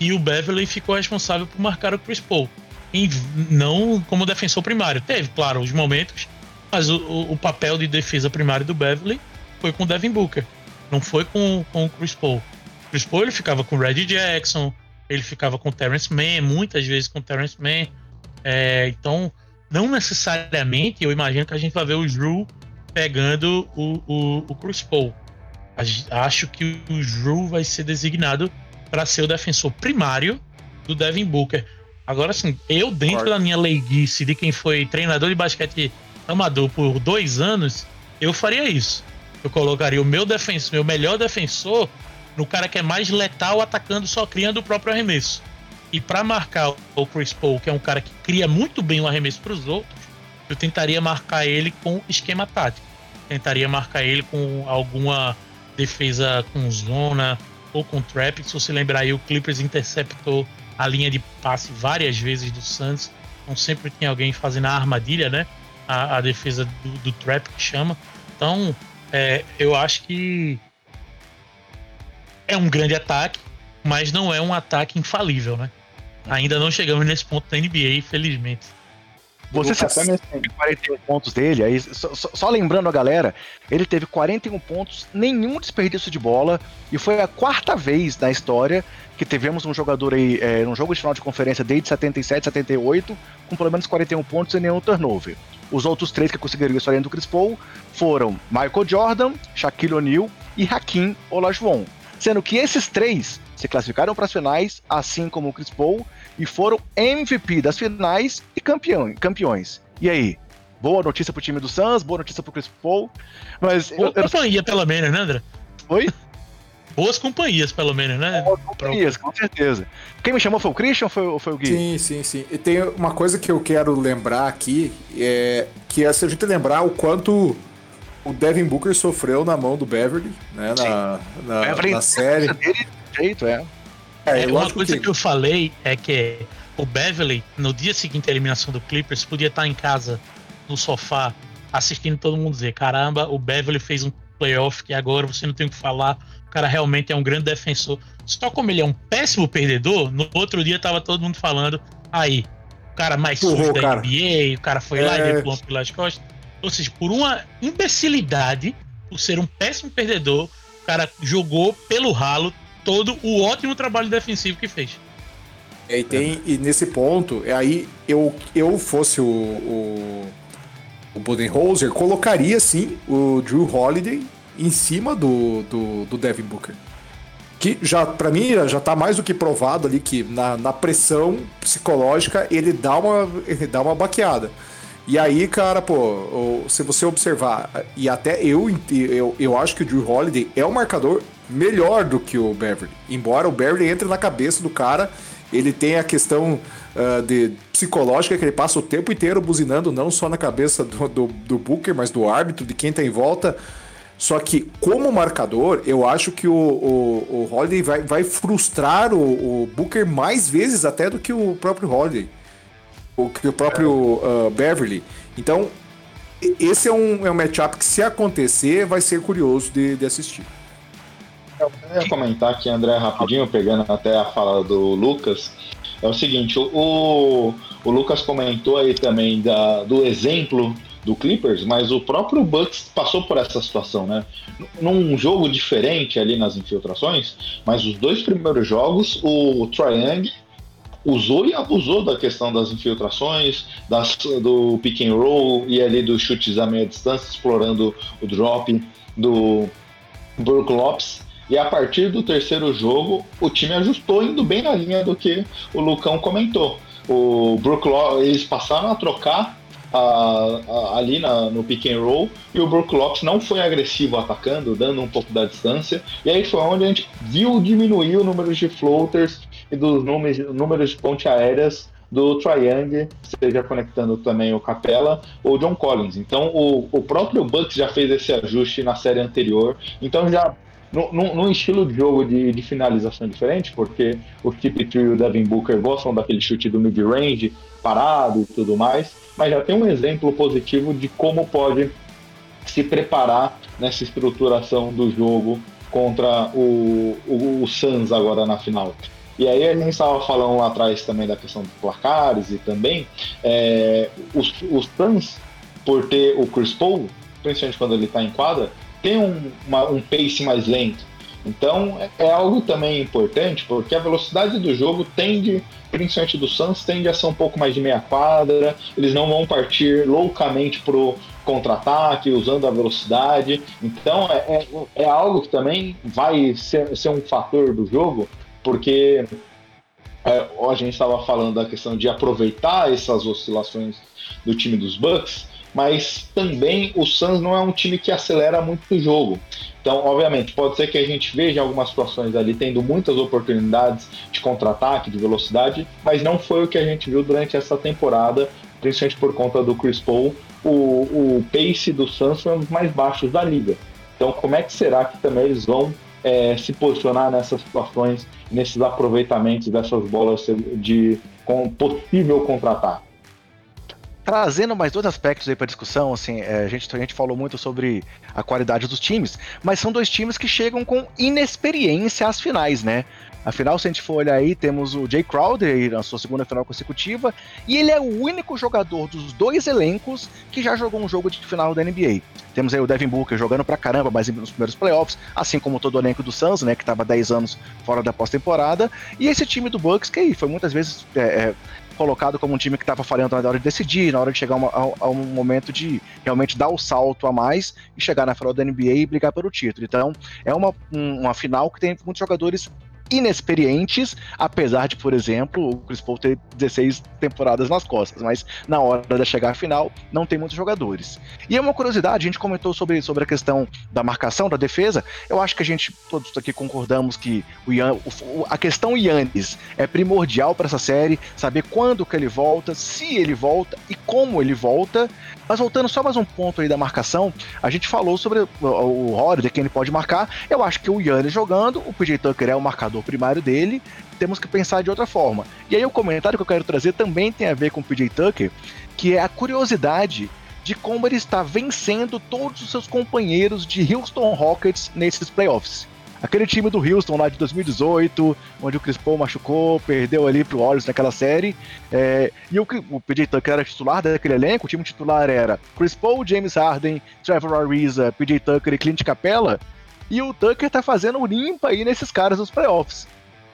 e o Beverly ficou responsável por marcar o Chris Paul. Em, não como defensor primário. Teve, claro, os momentos, mas o, o, papel de defesa primário do Beverly foi com o Devin Booker, não foi com, com o Chris Paul. O Chris Paul ele ficava com o Reggie Jackson, ele ficava com o Terrence Mann, muitas vezes com o Terrence Mann. É, então, não necessariamente eu imagino que a gente vai ver o Drew pegando o, o, o Chris Paul. Acho que o Drew vai ser designado para ser o defensor primário do Devin Booker. Agora, assim, eu, dentro claro. da minha leiguice de quem foi treinador de basquete amador por dois anos, eu faria isso. Eu colocaria o meu defensor, meu melhor defensor, no cara que é mais letal atacando, só criando o próprio arremesso. E para marcar o Chris Paul, que é um cara que cria muito bem o arremesso para os outros, eu tentaria marcar ele com esquema tático. Tentaria marcar ele com alguma defesa com zona ou com trap. Se você lembrar aí, o Clippers interceptou a linha de passe várias vezes do Suns. Então sempre tem alguém fazendo a armadilha, né? A, a defesa do, do, trap que chama. Então é, eu acho que é um grande ataque, mas não é um ataque infalível, né? Ainda não chegamos nesse ponto da NBA, infelizmente. Você sabe 41 pontos dele, aí só, só, lembrando a galera, ele teve 41 pontos, nenhum desperdício de bola, e foi a quarta vez na história que tivemos um jogador aí, é, num jogo de final de conferência desde 77, 78, com pelo menos 41 pontos e nenhum turnover. Os outros três que conseguiram isso além do Chris Paul foram Michael Jordan, Shaquille O'Neal e Hakim Olajuwon. Sendo que esses três se classificaram para as finais, assim como o Chris Paul, e foram MVP das finais e campeão, campeões. E aí? Boa notícia pro time do Suns, boa notícia pro Chris Paul. Mas boa eu, companhia, eu... pelo menos, né, André? Oi? Boas companhias, pelo menos, né? Boas companhias, com certeza. Quem me chamou foi o Christian ou foi, foi o Gui? Sim, sim, sim. E tem uma coisa que eu quero lembrar aqui, é que é se a gente lembrar o quanto o Devin Booker sofreu na mão do Beverly, né? Na, na, Beverly na série. Dele, jeito, é. É, uma coisa que... que... eu falei é que o Beverly, no dia seguinte à eliminação do Clippers, podia estar em casa, no sofá, assistindo todo mundo dizer: caramba, o Beverly fez um playoff que agora você não tem o que falar. O cara realmente é um grande defensor. Só como ele é um péssimo perdedor, no outro dia tava todo mundo falando: aí, o cara mais sujo da cara. NBA, o cara foi É. lá e deu ponto pelas costas. Ou seja, por uma imbecilidade, por ser um péssimo perdedor, o cara jogou pelo ralo todo o ótimo trabalho defensivo que fez. É, E, tem, e nesse ponto, é aí eu, eu fosse o, o, o Budenholzer, colocaria sim o Drew Holiday em cima do, do, do Devin Booker. Que já, para mim, já tá mais do que provado ali que na, na pressão psicológica ele dá, uma, ele dá uma baqueada. E aí, cara, pô, o- se você observar, e até eu, eu, eu acho que o Drew Holiday é um marcador melhor do que o Beverly. Embora o Beverly entre na cabeça do cara, ele tem a questão ah, de psicológica que ele passa o tempo inteiro buzinando, não só na cabeça do, do, do Booker, mas do árbitro, de quem tá em volta. Só que, como marcador, eu acho que o, o, o Holiday vai, vai frustrar o, o Booker mais vezes até do que o próprio Holiday. O que o próprio ah, Beverly. Então, esse é um, é um matchup que, se acontecer, vai ser curioso de, de assistir. Eu ia comentar aqui, André, rapidinho, pegando até a fala do Lucas. é o seguinte, o, o Lucas comentou aí também da, do exemplo do Clippers, mas o próprio Bucks passou por essa situação, né? Num jogo diferente ali nas infiltrações, mas os dois primeiros jogos, o Triangle usou e abusou da questão das infiltrações, das, do pick and roll e ali dos chutes a meia distância, explorando o drop do Brook Lopes. E a partir do terceiro jogo, o time ajustou indo bem na linha do que o Lucão comentou. O Brook Lopes, eles passaram a trocar a, a, ali na, no pick and roll e o Brook Lopes não foi agressivo atacando, dando um pouco da distância. E aí foi onde a gente viu diminuir o número de floaters e dos números, números de ponte aéreas do Triangle, seja conectando também o Capela ou John Collins. Então o, o próprio Bucks já fez esse ajuste na série anterior. Então já num, estilo de jogo de, de, finalização diferente, porque o Tip Tree e o Devin Booker gostam daquele chute do mid-range, parado e tudo mais, mas já tem um exemplo positivo de como pode se preparar nessa estruturação do jogo contra o, o, o Suns agora na final. E aí a gente estava falando lá atrás também da questão dos placares e também é, os, os Suns, por ter o Chris Paul, principalmente quando ele está em quadra, tem um, uma, um pace mais lento. Então é, é algo também importante, porque a velocidade do jogo tende, principalmente do Suns, tende a ser um pouco mais de meia quadra, eles não vão partir loucamente pro contra-ataque, usando a velocidade. Então é, é, é, algo que também vai ser, ser um fator do jogo, porque é, a gente estava falando da questão de aproveitar essas oscilações do time dos Bucks, mas também o Suns não é um time que acelera muito o jogo. Então, obviamente, pode ser que a gente veja algumas situações ali tendo muitas oportunidades de contra-ataque, de velocidade, mas não foi o que a gente viu durante essa temporada, principalmente por conta do Chris Paul. O, o pace do Suns foi um dos mais baixos da liga. Então, como é que será que também eles vão é, se posicionar nessas situações, nesses aproveitamentos dessas bolas de com possível contra-ataque? Trazendo mais dois aspectos aí para discussão, assim, é, a, gente, a gente falou muito sobre a qualidade dos times, mas são dois times que chegam com inexperiência às finais, né? Afinal, se a gente for olhar aí, temos o Jay Crowder aí na sua segunda final consecutiva, e ele é o único jogador dos dois elencos que já jogou um jogo de final da NBA. Temos aí o Devin Booker jogando pra caramba, mas nos primeiros playoffs, assim como todo o elenco do Suns, né, que tava 10 anos fora da pós-temporada, e esse time do Bucks, que aí foi muitas vezes é, é, colocado como um time que estava falhando na hora de decidir, na hora de chegar a, um momento de realmente dar o salto a mais e chegar na final da NBA e brigar pelo título. Então, é uma, uma final que tem muitos jogadores inexperientes, apesar de, por exemplo, o Chris Paul ter 16 temporadas nas costas, mas na hora de chegar à final, não tem muitos jogadores. E é uma curiosidade, a gente comentou sobre, sobre a questão da marcação, da defesa, eu acho que a gente todos aqui concordamos que o Ian, o, a questão Yannis é primordial para essa série, saber quando que ele volta, se ele volta e como ele volta, mas voltando só mais um ponto aí da marcação, a gente falou sobre o, Holiday, quem ele pode marcar. Eu acho que o Yannis jogando, o PJ Tucker é o marcador primário dele, temos que pensar de outra forma. E aí o comentário que eu quero trazer também tem a ver com o PJ Tucker, que é a curiosidade de como ele está vencendo todos os seus companheiros de Houston Rockets nesses playoffs. Aquele time do Houston lá de 2018, onde o Chris Paul machucou, perdeu ali pro Warriors naquela série. É, e o, o PJ Tucker era titular daquele elenco, o time titular era Chris Paul, James Harden, Trevor Ariza, PJ Tucker e Clint Capella. E o Tucker tá fazendo limpa aí nesses caras nos playoffs.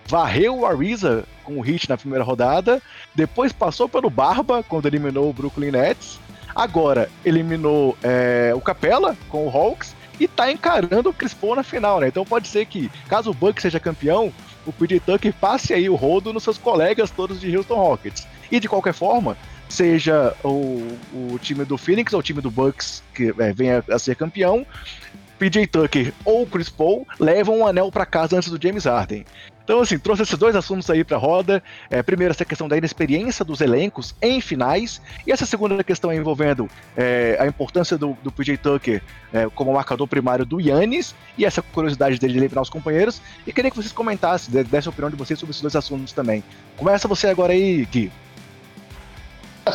Varreu o Ariza com o hit na primeira rodada, depois passou pelo Barba quando eliminou o Brooklyn Nets. Agora eliminou é, o Capella com o Hawks e tá encarando o Chris Paul na final, né? Então pode ser que, caso o Buck seja campeão, o PJ Tucker passe aí o rodo nos seus colegas todos de Houston Rockets. E de qualquer forma, seja o, o time do Phoenix ou o time do Bucks que é, venha a ser campeão, PJ Tucker ou Chris Paul levam um anel para casa antes do James Harden. Então, assim, trouxe esses dois assuntos aí para roda. É, primeiro, essa questão da inexperiência dos elencos em finais, e essa segunda questão envolvendo é, a importância do, do PJ Tucker é, como marcador primário do Yannis, e essa curiosidade dele de eliminar os companheiros. E queria que vocês comentassem, dessem a opinião de vocês sobre esses dois assuntos também. Começa você agora aí, Gui.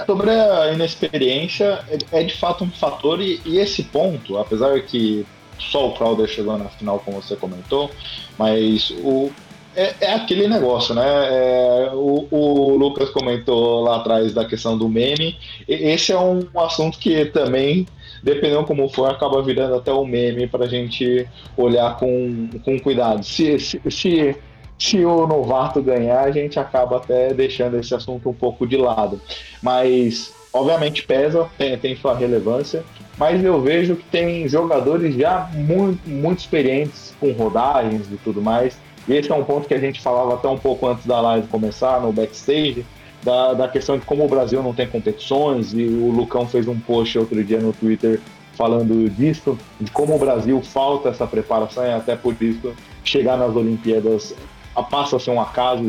Sobre a inexperiência, é, é de fato um fator, e, e esse ponto, apesar que só o Crowder chegou na final, como você comentou, mas o, é, é, aquele negócio, né? É, o, o, Lucas comentou lá atrás da questão do meme. Esse é um assunto que também, dependendo como for, acaba virando até um meme para a gente olhar com, com cuidado. Se, se, se, se, o novato ganhar, a gente acaba até deixando esse assunto um pouco de lado. Mas, obviamente, pesa, tem, tem sua relevância. Mas eu vejo que tem jogadores já muito, muito experientes com rodagens e tudo mais e esse é um ponto que a gente falava até um pouco antes da live começar, no backstage, da, da questão de como o Brasil não tem competições, e o Lucão fez um post outro dia no Twitter falando disso, de como o Brasil falta essa preparação, e até por isso chegar nas Olimpíadas passa a ser um acaso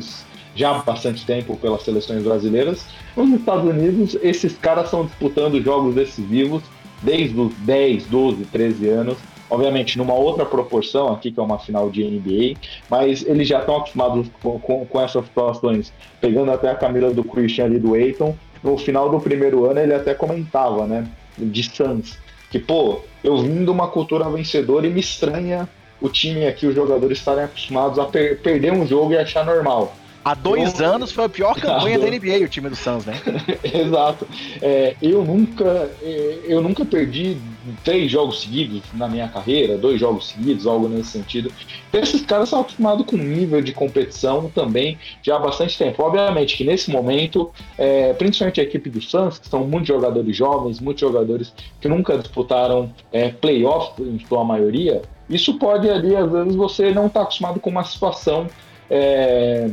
já há bastante tempo pelas seleções brasileiras. Nos Estados Unidos, esses caras estão disputando jogos decisivos desde os 10, 12, 13 anos, obviamente numa outra proporção aqui, que é uma final de NBA, mas eles já estão acostumados com, com, com, essas situações, pegando até a Camila do Christian ali do Eiton, no final do primeiro ano ele até comentava, né, de Suns, que pô, eu vim de uma cultura vencedora e me estranha o time aqui, os jogadores estarem acostumados a per perder um jogo e achar normal. Há dois eu... anos foi a pior campanha da NBA, o time do Suns, né? Exato. É, eu nunca é, eu nunca perdi três jogos seguidos na minha carreira, dois jogos seguidos, algo nesse sentido. Esses caras são acostumados com um nível de competição também já há bastante tempo. Obviamente que nesse momento, é, principalmente a equipe do Suns, que são muitos jogadores jovens, muitos jogadores que nunca disputaram é, playoffs em sua maioria, isso pode ali, às vezes, você não estar tá acostumado com uma situação. É,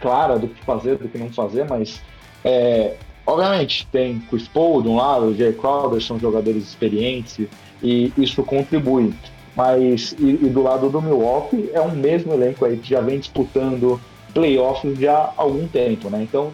clara do que fazer, do que não fazer, mas é, obviamente tem Chris Paul de um lado, o Jay Crowder são jogadores experientes e isso contribui. Mas e, e, do lado do Milwaukee é um mesmo elenco aí que já vem disputando playoffs já há algum tempo, né? Então,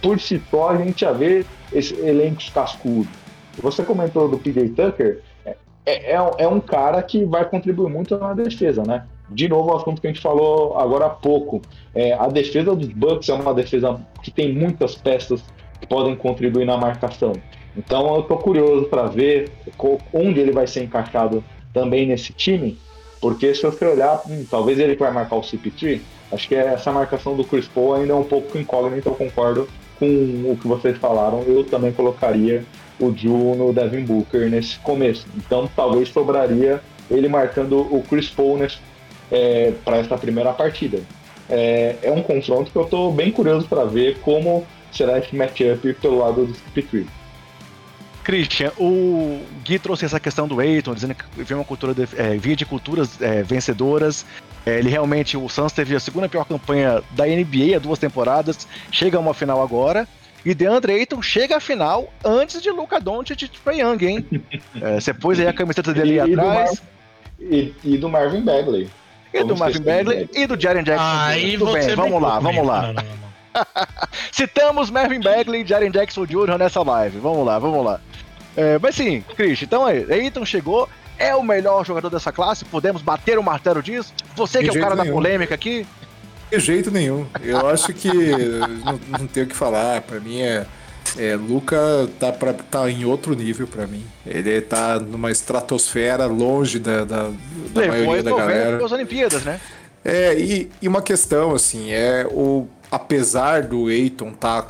por si só, a gente já vê esse elencos cascudos. Você comentou do PJ Tucker, é, é, é um cara que vai contribuir muito na defesa, né? De novo o assunto que a gente falou agora há pouco. É, a defesa dos Bucks é uma defesa que tem muitas peças que podem contribuir na marcação. Então eu estou curioso para ver onde ele vai ser encaixado também nesse time, porque se você olhar, hum, talvez ele vai marcar o CP3, acho que essa marcação do Chris Paul ainda é um pouco incógnita, eu concordo com o que vocês falaram, eu também colocaria o Ju no Devin Booker nesse começo. Então talvez sobraria ele marcando o Chris Paul nesse é, para essa primeira partida. É, é, um confronto que eu estou bem curioso para ver como será esse matchup pelo lado do CP3. Christian, o Gui trouxe essa questão do Eiton, dizendo que via uma cultura de, é, via de culturas é, vencedoras. É, ele realmente, o Suns teve a segunda pior campanha da NBA há duas temporadas, chega a uma final agora. E DeAndre Ayton chega à final antes de Luca Doncic e Trae Young, hein? É, você pôs aí a camiseta dele ali atrás. Do e, e do Marvin Bagley. E do Marvin Bagley e do Jaren Jackson. Aí Tudo bem, vamos lá, vamos lá. Não, não, não. Citamos Marvin Bagley e Jaren Jackson Jr. nessa live. Vamos lá, vamos lá. É, mas sim, Chris, então aí, Eiton chegou, é o melhor jogador dessa classe, podemos bater o martelo disso? Você que de é o cara nenhum. da polêmica aqui? De jeito nenhum. Eu acho que não, não tem o que falar. Para mim é é, Luca tá, pra, tá em outro nível para mim. Ele tá numa estratosfera longe da, da, da Levou maioria da galera. as Olimpíadas, né? É, e, e, uma questão, assim, é o apesar do Eiton tá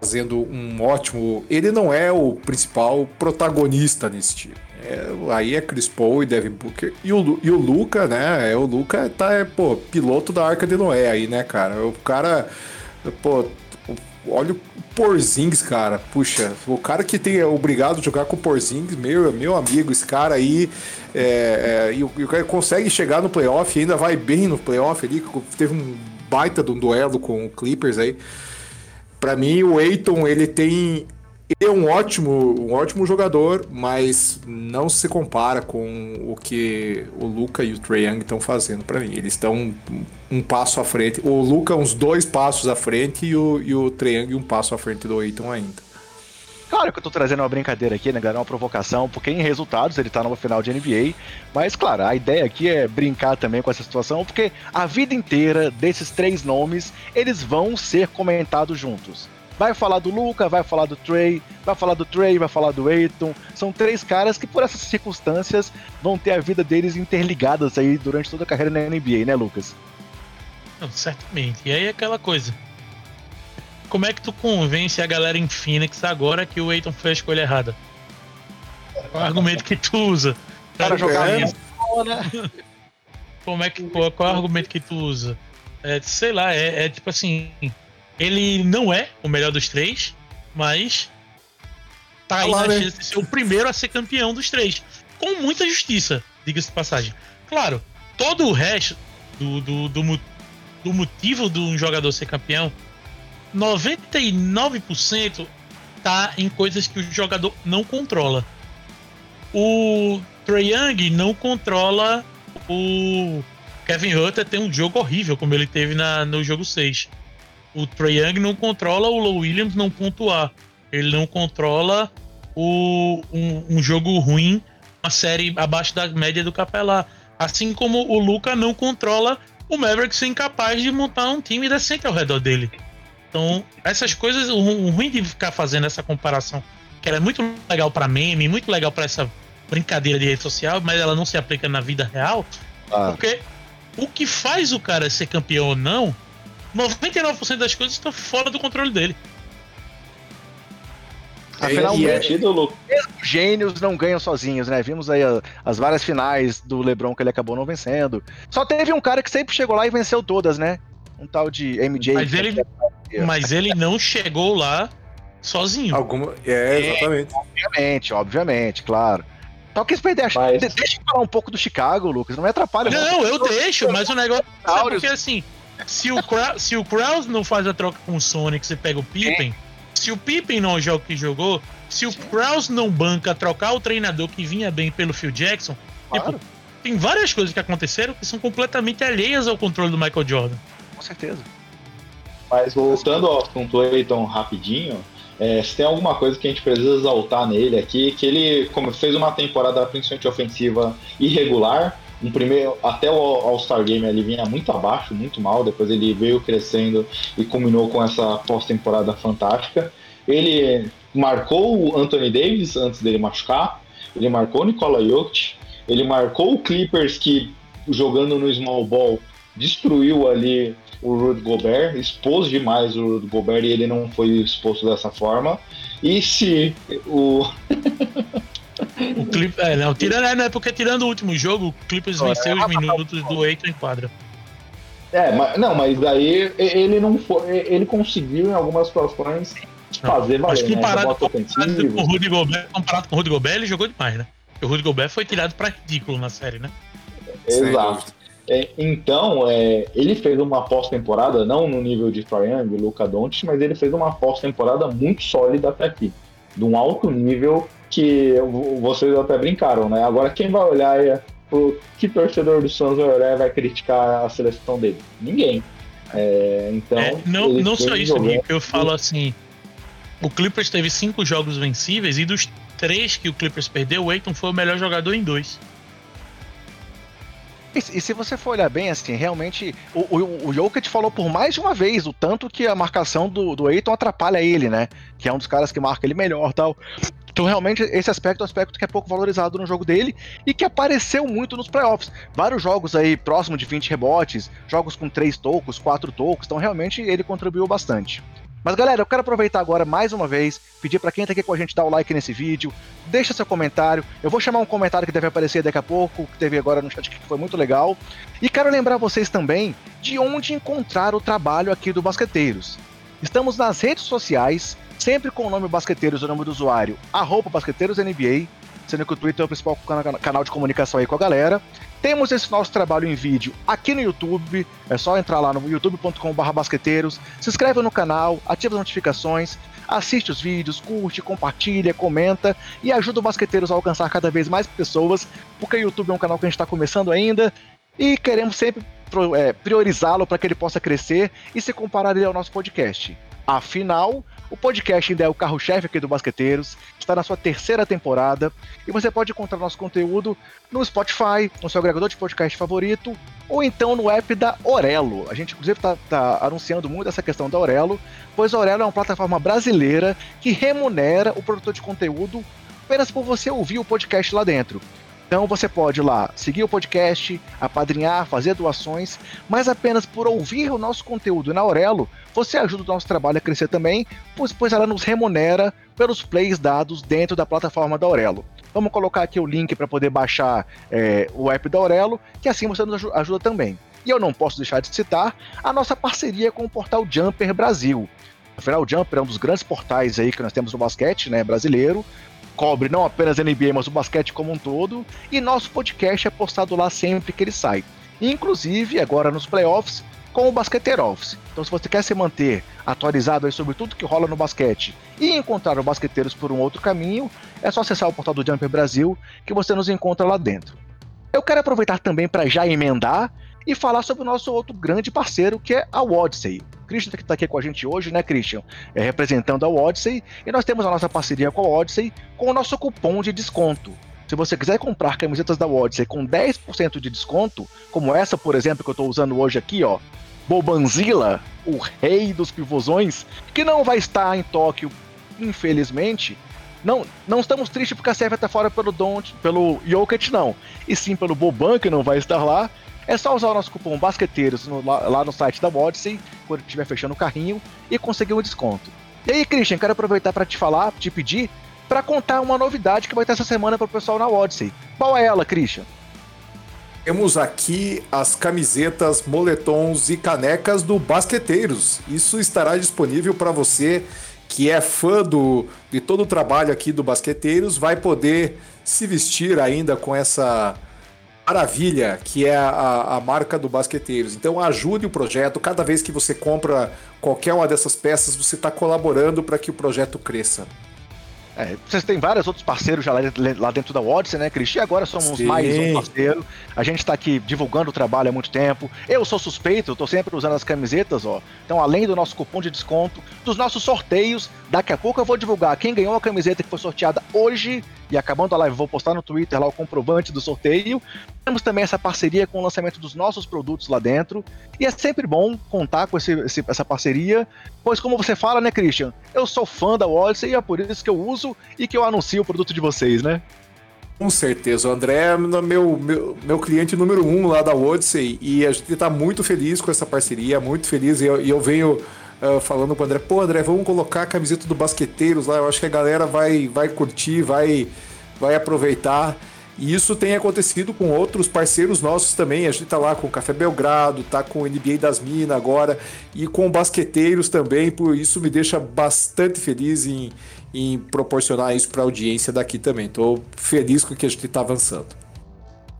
fazendo um ótimo. Ele não é o principal protagonista nesse time. É, aí é Chris Paul e Devin Booker. E o, e o Luca, né? É, o Luca tá, é, pô, piloto da Arca de Noé aí, né, cara? O cara, pô, olha o Porzingis, cara. Puxa, o cara que tem é obrigado a jogar com o Porzingis, meu, meu amigo, esse cara aí. É, é, e, o, cara consegue chegar no playoff, ainda vai bem no playoff ali. Teve um baita de um duelo com o Clippers aí. Para mim, o Eiton, ele tem ele é um ótimo, um ótimo jogador, mas não se compara com o que o Luca e o Trae Young estão fazendo para mim. Eles estão um, um, passo à frente. O Luca uns dois passos à frente e o, e o Trae Young um passo à frente do Aiton ainda. Claro que eu tô trazendo uma brincadeira aqui, né, galera? Uma provocação, porque em resultados ele tá numa final de NBA. Mas, claro, a ideia aqui é brincar também com essa situação, porque a vida inteira desses três nomes, eles vão ser comentados juntos. Vai falar do Luca, vai falar do Trey, vai falar do Trey, vai falar do Aiton. São três caras que, por essas circunstâncias, vão ter a vida deles interligadas aí durante toda a carreira na NBA, né, Lucas? Não, certamente. E aí é aquela coisa. Como é que tu convence a galera em Phoenix agora que o Eiton foi a escolha errada? Qual é o argumento que tu usa? Para jogar É. né? Como é que, qual, qual é o argumento que tu usa? É, sei lá, é, é tipo assim. Ele não é o melhor dos três, mas tá aí lá, na né? chance de ser o primeiro a ser campeão dos três. Com muita justiça, diga-se de passagem. Claro, todo o resto do, do, do, do motivo de um jogador ser campeão, 99% tá em coisas que o jogador não controla. O Trae Young não controla o Kevin Hunter tem um jogo horrível, como ele teve na, no jogo 6. O Trae Young não controla o Low Williams não pontuar. Ele não controla o, um, um jogo ruim, uma série abaixo da média do Capelá. Assim como o Luca não controla o Maverick ser incapaz de montar um time decente ao redor dele. Então, essas coisas, o, o ruim de ficar fazendo essa comparação, que ela é muito legal pra meme, muito legal pra essa brincadeira de rede social, mas ela não se aplica na vida real, Ah, porque o que faz o cara ser campeão ou não, 99% das coisas estão fora do controle dele. Afinal, E é- mesmo Sentido, Lu- gênios não ganham sozinhos, né? Vimos aí a- as várias finais do LeBron que ele acabou não vencendo. Só teve um cara que sempre chegou lá e venceu todas, né? Um tal de MJ. Mas ele, mas ele não chegou lá sozinho. Alguma... É, exatamente. Obviamente, obviamente, claro. Só quis perder a Mas- De- Deixa eu falar um pouco do Chicago, Lucas. Não me atrapalha. Não, eu deixo, mas o negócio é porque assim, se o, Krau- se o Kraus não faz a troca com o Sonic, você pega o Pippen. Se o Pippen não joga o que jogou, se o Kraus não banca trocar o treinador que vinha bem pelo Phil Jackson, Claro, tipo, tem várias coisas que aconteceram que são completamente alheias ao controle do Michael Jordan. com certeza. Mas voltando ao assunto Eiton rapidinho, é, se tem alguma coisa que a gente precisa exaltar nele aqui, que ele como fez uma temporada principalmente ofensiva irregular, um primeiro, até o All-Star Game ele vinha muito abaixo, muito mal, depois ele veio crescendo e culminou com essa pós-temporada fantástica. Ele marcou o Anthony Davis antes dele machucar, ele marcou o Nikola Jokic, ele marcou o Clippers que jogando no small ball destruiu ali o Rudy Gobert, expôs demais o Rudy Gobert e ele não foi exposto dessa forma. E se o. O Clip, é, não, tirando, é, não, é porque tirando o último jogo, o Clippers venceu é os uma- minutos do Eiton em quadra. É, mas, não, mas aí ele não foi. Ele conseguiu em algumas situações fazer Mas valer, né? comparado com o Rudy Gobert, comparado com o Rudy Gobert, ele jogou demais, né? O Rudy Gobert foi tirado pra ridículo na série, né? Exato. É, então, é, ele fez uma pós-temporada, não no nível de Trae Young, Luca Doncic, mas ele fez uma pós-temporada muito sólida até aqui. De um alto nível que vo- vocês até brincaram, né? Agora, quem vai olhar é, o que torcedor do Suns vai olhar vai criticar a seleção dele? Ninguém. É, então, É, não não só isso, jogando- eu falo assim: o Clippers teve cinco jogos vencíveis e dos três que o Clippers perdeu, o Aiton foi o melhor jogador em dois. E, e se você for olhar bem, assim, realmente, o, o, o Jokic falou por mais de uma vez o tanto que a marcação do, do Aiton atrapalha ele, né? Que é um dos caras que marca ele melhor tal. Então, realmente, esse aspecto é um aspecto que é pouco valorizado no jogo dele e que apareceu muito nos playoffs. Vários jogos aí próximo de 20 rebotes, jogos com 3 tocos, 4 tocos, então realmente ele contribuiu bastante. Mas galera, eu quero aproveitar agora mais uma vez, pedir para quem tá aqui com a gente dar o like nesse vídeo, deixa seu comentário. Eu vou chamar um comentário que deve aparecer daqui a pouco, que teve agora no chat que foi muito legal. E quero lembrar vocês também de onde encontrar o trabalho aqui do Basqueteiros. Estamos nas redes sociais, sempre com o nome Basqueteiros, o nome do usuário, arroba BasqueteirosNBA, sendo que o Twitter é o principal cana- canal de comunicação aí com a galera. Temos esse nosso trabalho em vídeo aqui no YouTube, é só entrar lá no youtube.com.br basqueteiros, se inscreve no canal, ativa as notificações, assiste os vídeos, curte, compartilha, comenta e ajuda o Basqueteiros a alcançar cada vez mais pessoas, porque o YouTube é um canal que a gente está começando ainda e queremos sempre é, priorizá-lo para que ele possa crescer e se comparar ele ao nosso podcast. Afinal, o podcast ainda é o carro-chefe aqui do Basqueteiros, está na sua terceira temporada e você pode encontrar nosso conteúdo no Spotify, no seu agregador de podcast favorito ou então no app da Orelo. A gente, inclusive, está anunciando muito essa questão da Orelo, pois a Orelo é uma plataforma brasileira que remunera o produtor de conteúdo apenas por você ouvir o podcast lá dentro. Então você pode ir lá seguir o podcast, apadrinhar, fazer doações, mas apenas por ouvir o nosso conteúdo na Aurelo, você ajuda o nosso trabalho a crescer também, pois, pois ela nos remunera pelos plays dados dentro da plataforma da Aurelo. Vamos colocar aqui o link para poder baixar é, o app da Aurelo, que assim você nos ajuda também. E eu não posso deixar de citar a nossa parceria com o portal Jumper Brasil. Afinal, o Jumper é um dos grandes portais aí que nós temos no basquete né, brasileiro, cobre não apenas NBA, mas o basquete como um todo, e nosso podcast é postado lá sempre que ele sai. Inclusive, agora nos playoffs, com o Basqueteiro Office. Então, se você quer se manter atualizado sobre tudo que rola no basquete e encontrar os basqueteiros por um outro caminho, é só acessar o portal do Jumper Brasil que você nos encontra lá dentro. Eu quero aproveitar também para já emendar e falar sobre o nosso outro grande parceiro, que é a Odyssey. Christian que está aqui com a gente hoje, né, Christian? É, representando a Odyssey. E nós temos a nossa parceria com a Odyssey com o nosso cupom de desconto. Se você quiser comprar camisetas da Odyssey com 10% de desconto, como essa, por exemplo, que eu estou usando hoje aqui, ó, Bobanzilla, o rei dos pivôzões, que não vai estar em Tóquio, infelizmente. Não, não estamos tristes porque a Sérvia está fora pelo Don't, pelo Jokic, não. E sim pelo Boban, que não vai estar lá. É só usar o nosso cupom Basqueteiros no, lá, lá, no site da Odyssey, quando estiver fechando o carrinho, e conseguir um desconto. E aí, Christian, quero aproveitar para te falar, te pedir, para contar uma novidade que vai ter essa semana para o pessoal na Odyssey. Qual é ela, Christian? Temos aqui as camisetas, moletons e canecas do Basqueteiros. Isso estará disponível para você que é fã do, de todo o trabalho aqui do Basqueteiros, vai poder se vestir ainda com essa maravilha que é a, a, marca do Basqueteiros. Então ajude o projeto. Cada vez que você compra qualquer uma dessas peças, você está colaborando para que o projeto cresça. É, vocês têm vários outros parceiros já lá, lá dentro da Odyssey, né, Cristian? Agora somos Sim. mais um parceiro. A gente está aqui divulgando o trabalho há muito tempo. Eu sou suspeito, estou sempre usando as camisetas, ó. Então, além do nosso cupom de desconto, dos nossos sorteios, daqui a pouco eu vou divulgar quem ganhou a camiseta que foi sorteada hoje e acabando a live, vou postar no Twitter lá o comprovante do sorteio. Temos também essa parceria com o lançamento dos nossos produtos lá dentro. E é sempre bom contar com esse, esse, essa parceria, pois, como você fala, né, Christian? Eu sou fã da Odyssey e é por isso que eu uso e que eu anuncio o produto de vocês, né? Com certeza, o André é meu, meu, meu cliente número um lá da Odyssey e a gente está muito feliz com essa parceria, muito feliz. E eu, e eu venho uh, falando pro André, pô, André, vamos colocar a camiseta do Basqueteiros lá, eu acho que a galera vai, vai curtir, vai, vai aproveitar. E isso tem acontecido com outros parceiros nossos também. A gente tá lá com o Café Belgrado, tá com o NBA das Minas agora e com basqueteiros também. Por isso me deixa bastante feliz em, em proporcionar isso para a audiência daqui também. Estou feliz com o que a gente está avançando.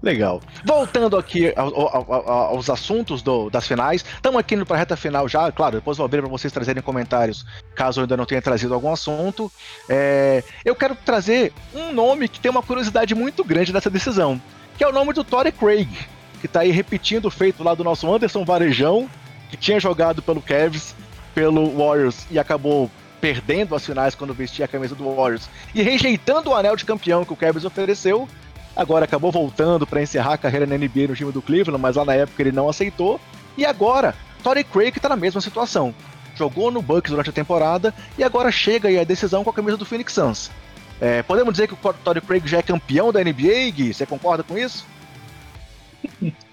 Legal. Voltando aqui ao, ao, ao, aos assuntos do, das finais, estamos aqui para a reta final já. Claro, depois vou abrir para vocês trazerem comentários, caso eu ainda não tenha trazido algum assunto. É, eu quero trazer um nome que tem uma curiosidade muito grande nessa decisão, que é o nome do Torrey Craig, que está aí repetindo o feito lá do nosso Anderson Varejão, que tinha jogado pelo Cavs, pelo Warriors e acabou perdendo as finais quando vestia a camisa do Warriors e rejeitando o anel de campeão que o Cavs ofereceu Agora acabou voltando para encerrar a carreira na NBA no time do Cleveland, mas lá na época ele não aceitou. E agora, Torrey Craig está na mesma situação. Jogou no Bucks durante a temporada e agora chega aí a decisão com a camisa do Phoenix Suns. É, podemos dizer que o Torrey Craig já é campeão da NBA, Gui? Você concorda com isso?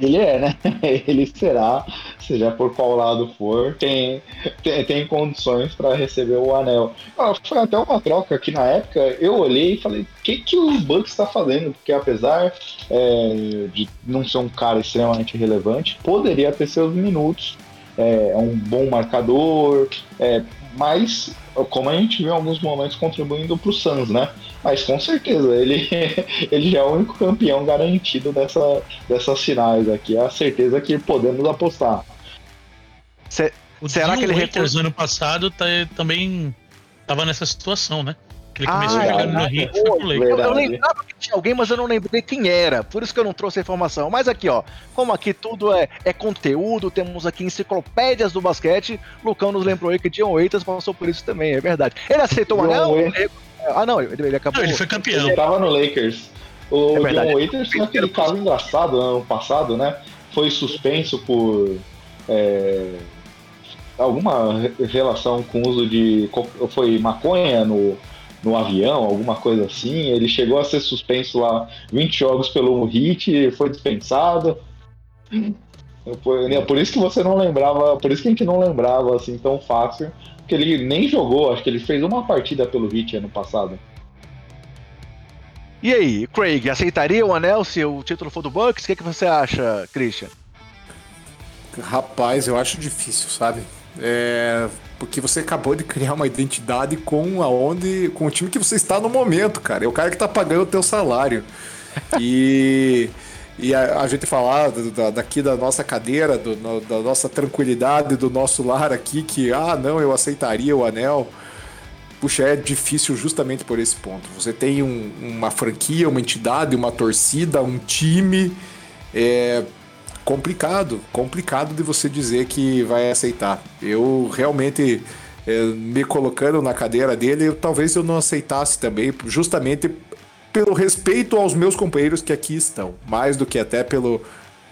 Ele é, né? Ele será, seja por qual lado for, tem, tem, tem condições para receber o anel. Ah, foi até uma troca que na época eu olhei e falei: o que, que o Bucks está fazendo? Porque apesar é, de não ser um cara extremamente relevante, poderia ter seus minutos. É, é um bom marcador, é, mas como a gente viu em alguns momentos contribuindo para o Suns, né? Mas com certeza, ele, ele já é o único campeão garantido dessa, dessas finais aqui. É a certeza que podemos apostar. Cê, será que ele Waiters, ano passado tá, também estava nessa situação, né? Ele começou ah, jogando no Rio eu, eu lembrava que tinha alguém, mas eu não lembrei quem era. Por isso que eu não trouxe a informação. Mas aqui, ó, como aqui tudo é, é conteúdo, temos aqui enciclopédias do basquete. Lucão nos lembrou aí que John Waiters passou por isso também, é verdade. Ele aceitou o anel? Ah, não, ele, ele acabou. Não, ele foi campeão. Ele tava no Lakers. O é John Waiters tinha aquele caso engraçado no ano passado, né? Foi suspenso por é, alguma relação com uso de. Foi maconha no, no avião, alguma coisa assim. Ele chegou a ser suspenso lá 20 jogos pelo hit, foi dispensado. Por isso que você não lembrava, por isso que a gente não lembrava assim tão fácil, porque ele nem jogou, acho que ele fez uma partida pelo Hit ano passado. E aí, Craig, aceitaria o anel se o título for do Bucks? O que, que você acha, Christian? Rapaz, eu acho difícil, sabe? É, porque você acabou de criar uma identidade com aonde, com o time que você está no momento, cara. É o cara que está pagando o teu salário. E e a, a gente falar da, daqui da nossa cadeira, do, no, da nossa tranquilidade, do nosso lar aqui, que, ah, não, eu aceitaria o anel. Puxa, é difícil justamente por esse ponto. Você tem um, uma franquia, uma entidade, uma torcida, um time. É complicado, complicado de você dizer que vai aceitar. Eu realmente, é, me colocando na cadeira dele, eu, talvez eu não aceitasse também, justamente pelo respeito aos meus companheiros que aqui estão, mais do que até pelo,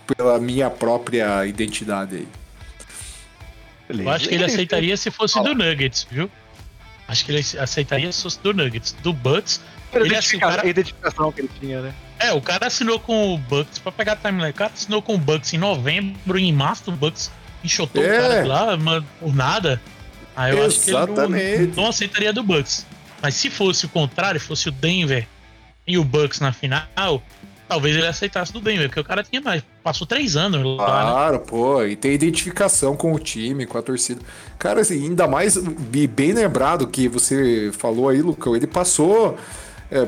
pela minha própria identidade aí. Eu acho que ele aceitaria se fosse do Nuggets, viu? Acho que ele aceitaria se fosse do Nuggets. Do Bucks, ele assim, o cara... a identificação que ele tinha, né? É, o cara assinou com o Bucks, pra pegar a timeline, o cara assinou com o Bucks em novembro, em março, o Bucks enxotou é. o cara lá, mas por nada. Aí eu Exatamente. acho que ele não, não aceitaria do Bucks. Mas se fosse o contrário, fosse o Denver e o Bucks na final, talvez ele aceitasse do Denver, porque o cara tinha mais. Passou três anos lá. Né? Claro, né? pô, e tem identificação com o time, com a torcida. Cara, assim, ainda mais bem lembrado que você falou aí, Lucão, ele passou. É,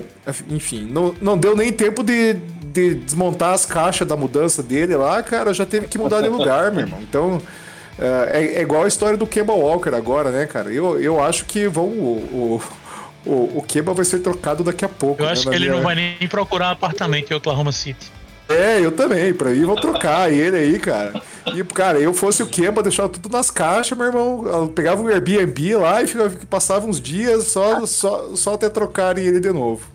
enfim, não, não deu nem tempo de, de desmontar as caixas da mudança dele lá, cara, já teve que mudar de lugar, meu irmão. Então. É, é, igual a história do Kemba Walker agora, né, cara? Eu, eu acho que vão. O o, o Keba vai ser trocado daqui a pouco. Eu né, acho que ele minha... não vai nem procurar um apartamento em Oklahoma City. É, eu também. Pra mim, vão trocar ele aí, cara. E, cara, eu fosse o Kemba, deixava tudo nas caixas, meu irmão. Eu pegava um Airbnb lá e ficava, passava uns dias só, só, só até trocarem ele de novo.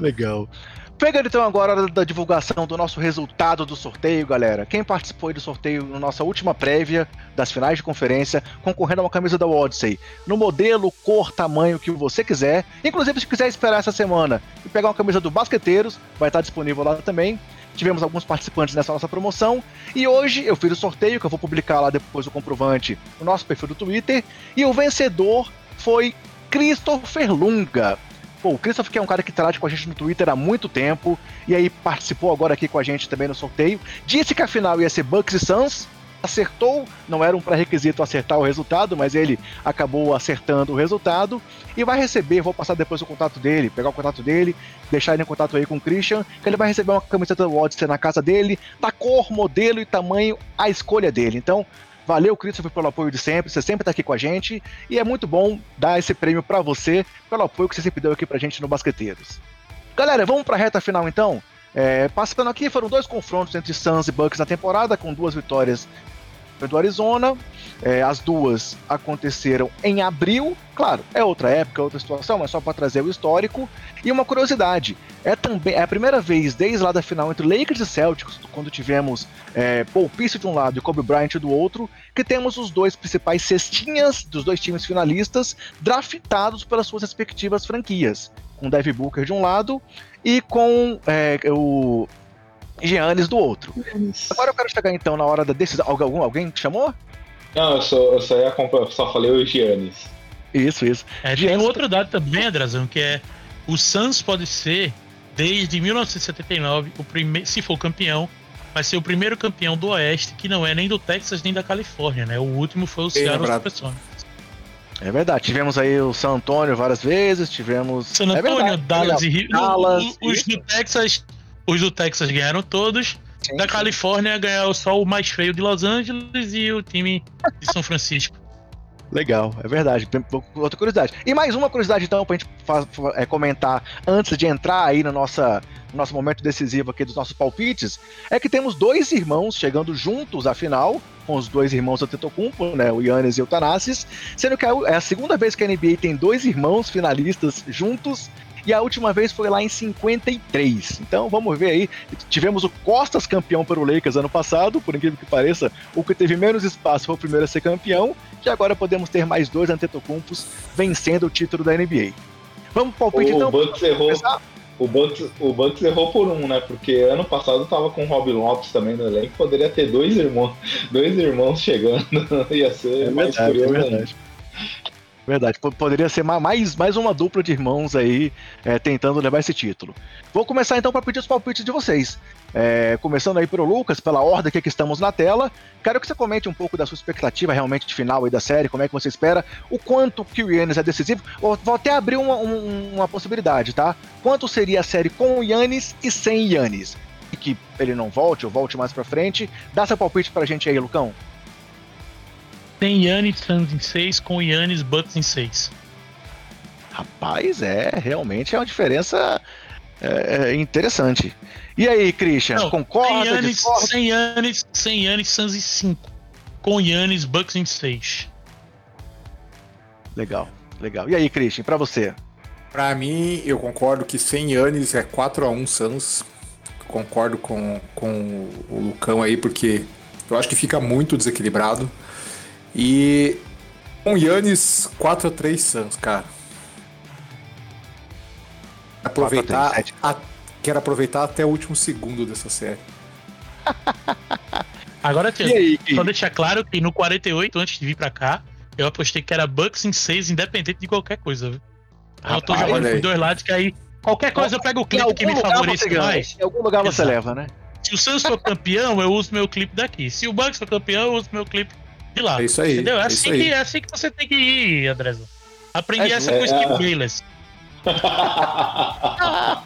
Legal. Pegando então agora da divulgação do nosso resultado do sorteio, galera. Quem participou do sorteio na nossa última prévia das finais de conferência, concorrendo a uma camisa da Odyssey, no modelo, cor, tamanho que você quiser. Inclusive, se quiser esperar essa semana e pegar uma camisa do Basqueteiros, vai estar disponível lá também. Tivemos alguns participantes nessa nossa promoção. E hoje eu fiz o sorteio, que eu vou publicar lá depois o comprovante no nosso perfil do Twitter. E o vencedor foi Christopher Lunga. O Christopher que é um cara que trata com a gente no Twitter há muito tempo, e aí participou agora aqui com a gente também no sorteio. Disse que a final ia ser Bucks e Suns, acertou, não era um pré-requisito acertar o resultado, mas ele acabou acertando o resultado e vai receber, vou passar depois o contato dele, pegar o contato dele, deixar ele em contato aí com o Christian, que ele vai receber uma camiseta do Odyssey na casa dele, da cor, modelo e tamanho, a escolha dele. Então, Valeu, Christopher, pelo apoio de sempre. Você sempre está aqui com a gente. E é muito bom dar esse prêmio para você, pelo apoio que você sempre deu aqui pra gente no Basqueteiros. Galera, vamos para a reta final então? É, passando aqui, foram dois confrontos entre Suns e Bucks na temporada, com duas vitórias do Arizona. É, as duas aconteceram em abril. Claro, é outra época, outra situação, mas só para trazer o histórico. E uma curiosidade: é também é a primeira vez desde lá da final entre Lakers e Celtics, quando tivemos é, Paul Pierce de um lado e Kobe Bryant do outro, que temos os dois principais cestinhas dos dois times finalistas draftados pelas suas respectivas franquias, com Devin Booker de um lado e com é, o Giannis do outro. Agora eu quero chegar então na hora da decisão. Algum, alguém chamou? Não, eu só, eu só, ia, eu só falei o Giannis. Isso, isso. É, Giannis... Tem outro dado também, Andrazão, que é o Suns pode ser, desde 1979, o primeiro, se for campeão, vai ser o primeiro campeão do Oeste que não é nem do Texas nem da Califórnia, né? O último foi o Seattle Supersonics. É verdade, tivemos aí o San Antônio várias vezes, tivemos. San é Antônio, é Dallas e Rio. Dallas, os do Texas os do Texas ganharam todos. Sim, da Califórnia ganhou só o mais feio de Los Angeles e o time de São Francisco. Legal, é verdade. Outra curiosidade. E mais uma curiosidade, então, pra gente é, comentar antes de entrar aí no, nossa, no nosso momento decisivo aqui dos nossos palpites, é que temos dois irmãos chegando juntos à final, com os dois irmãos do Tetocumpo, né, o Yannis e o Tanassis, sendo que é, é a segunda vez que a NBA tem dois irmãos finalistas juntos e a última vez foi lá em 53. Então vamos ver aí. Tivemos o Costas campeão pelo Lakers ano passado, por incrível que pareça, o que teve menos espaço foi o primeiro a ser campeão. E agora podemos ter mais dois Antetokounmpos vencendo o título da NBA. Vamos pro palpite O, então? o Bucks errou. O Bucks, o Bucks errou por um, né? Porque ano passado tava com o Robin Lopes também no elenco. Poderia ter dois irmãos, dois irmãos chegando. Ia ser É mais verdade, é curioso ainda. verdade. Verdade, po- poderia ser ma- mais, mais uma dupla de irmãos aí é, tentando levar esse título. Vou começar então para pedir os palpites de vocês. É, começando aí pelo Lucas, pela ordem que estamos na tela. Quero que você comente um pouco da sua expectativa realmente de final aí da série, como é que você espera, o quanto que o Yannis é decisivo. Vou, até abrir uma, um- uma possibilidade, tá? Quanto seria a série com o Yannis e sem Yannis? E que ele não volte ou volte mais pra frente. Dá seu palpite pra gente aí, Lucão. Tem Yannis Suns em 6 com Yannis Bucks em 6. Rapaz, é, realmente é uma diferença é, é, interessante. E aí, Christian, Não, concorda, Sem Yannis, sem Yannis, sem Yannis Suns em 5. Com Yannis Bucks em 6. Legal, legal. E aí, Christian, pra você? Pra mim, eu concordo que sem Yannis é 4x1 Suns. Concordo com, com o Lucão aí, porque eu acho que fica muito desequilibrado. E com Yannis, 4x3 Suns, cara. Aproveitar, 4x3, sete. a- quero aproveitar até o último segundo dessa série. Agora, E tia, aí, só deixar claro que no 48, antes de vir pra cá, eu apostei que era Bucks em 6, independente de qualquer coisa. viu? eu tô Rapaz, jogando pros dois lados, que aí qualquer coisa eu pego o clipe que me favorece você mais. Em algum lugar você Exato. leva, né? Se o Suns for campeão, eu uso meu clipe daqui. Se o Bucks for campeão, eu uso meu clipe de lá. É isso aí, Entendeu? É é assim, que, é assim que você tem que ir, Andrezão. Aprendi É, essa é, com o Skip é. Bayless.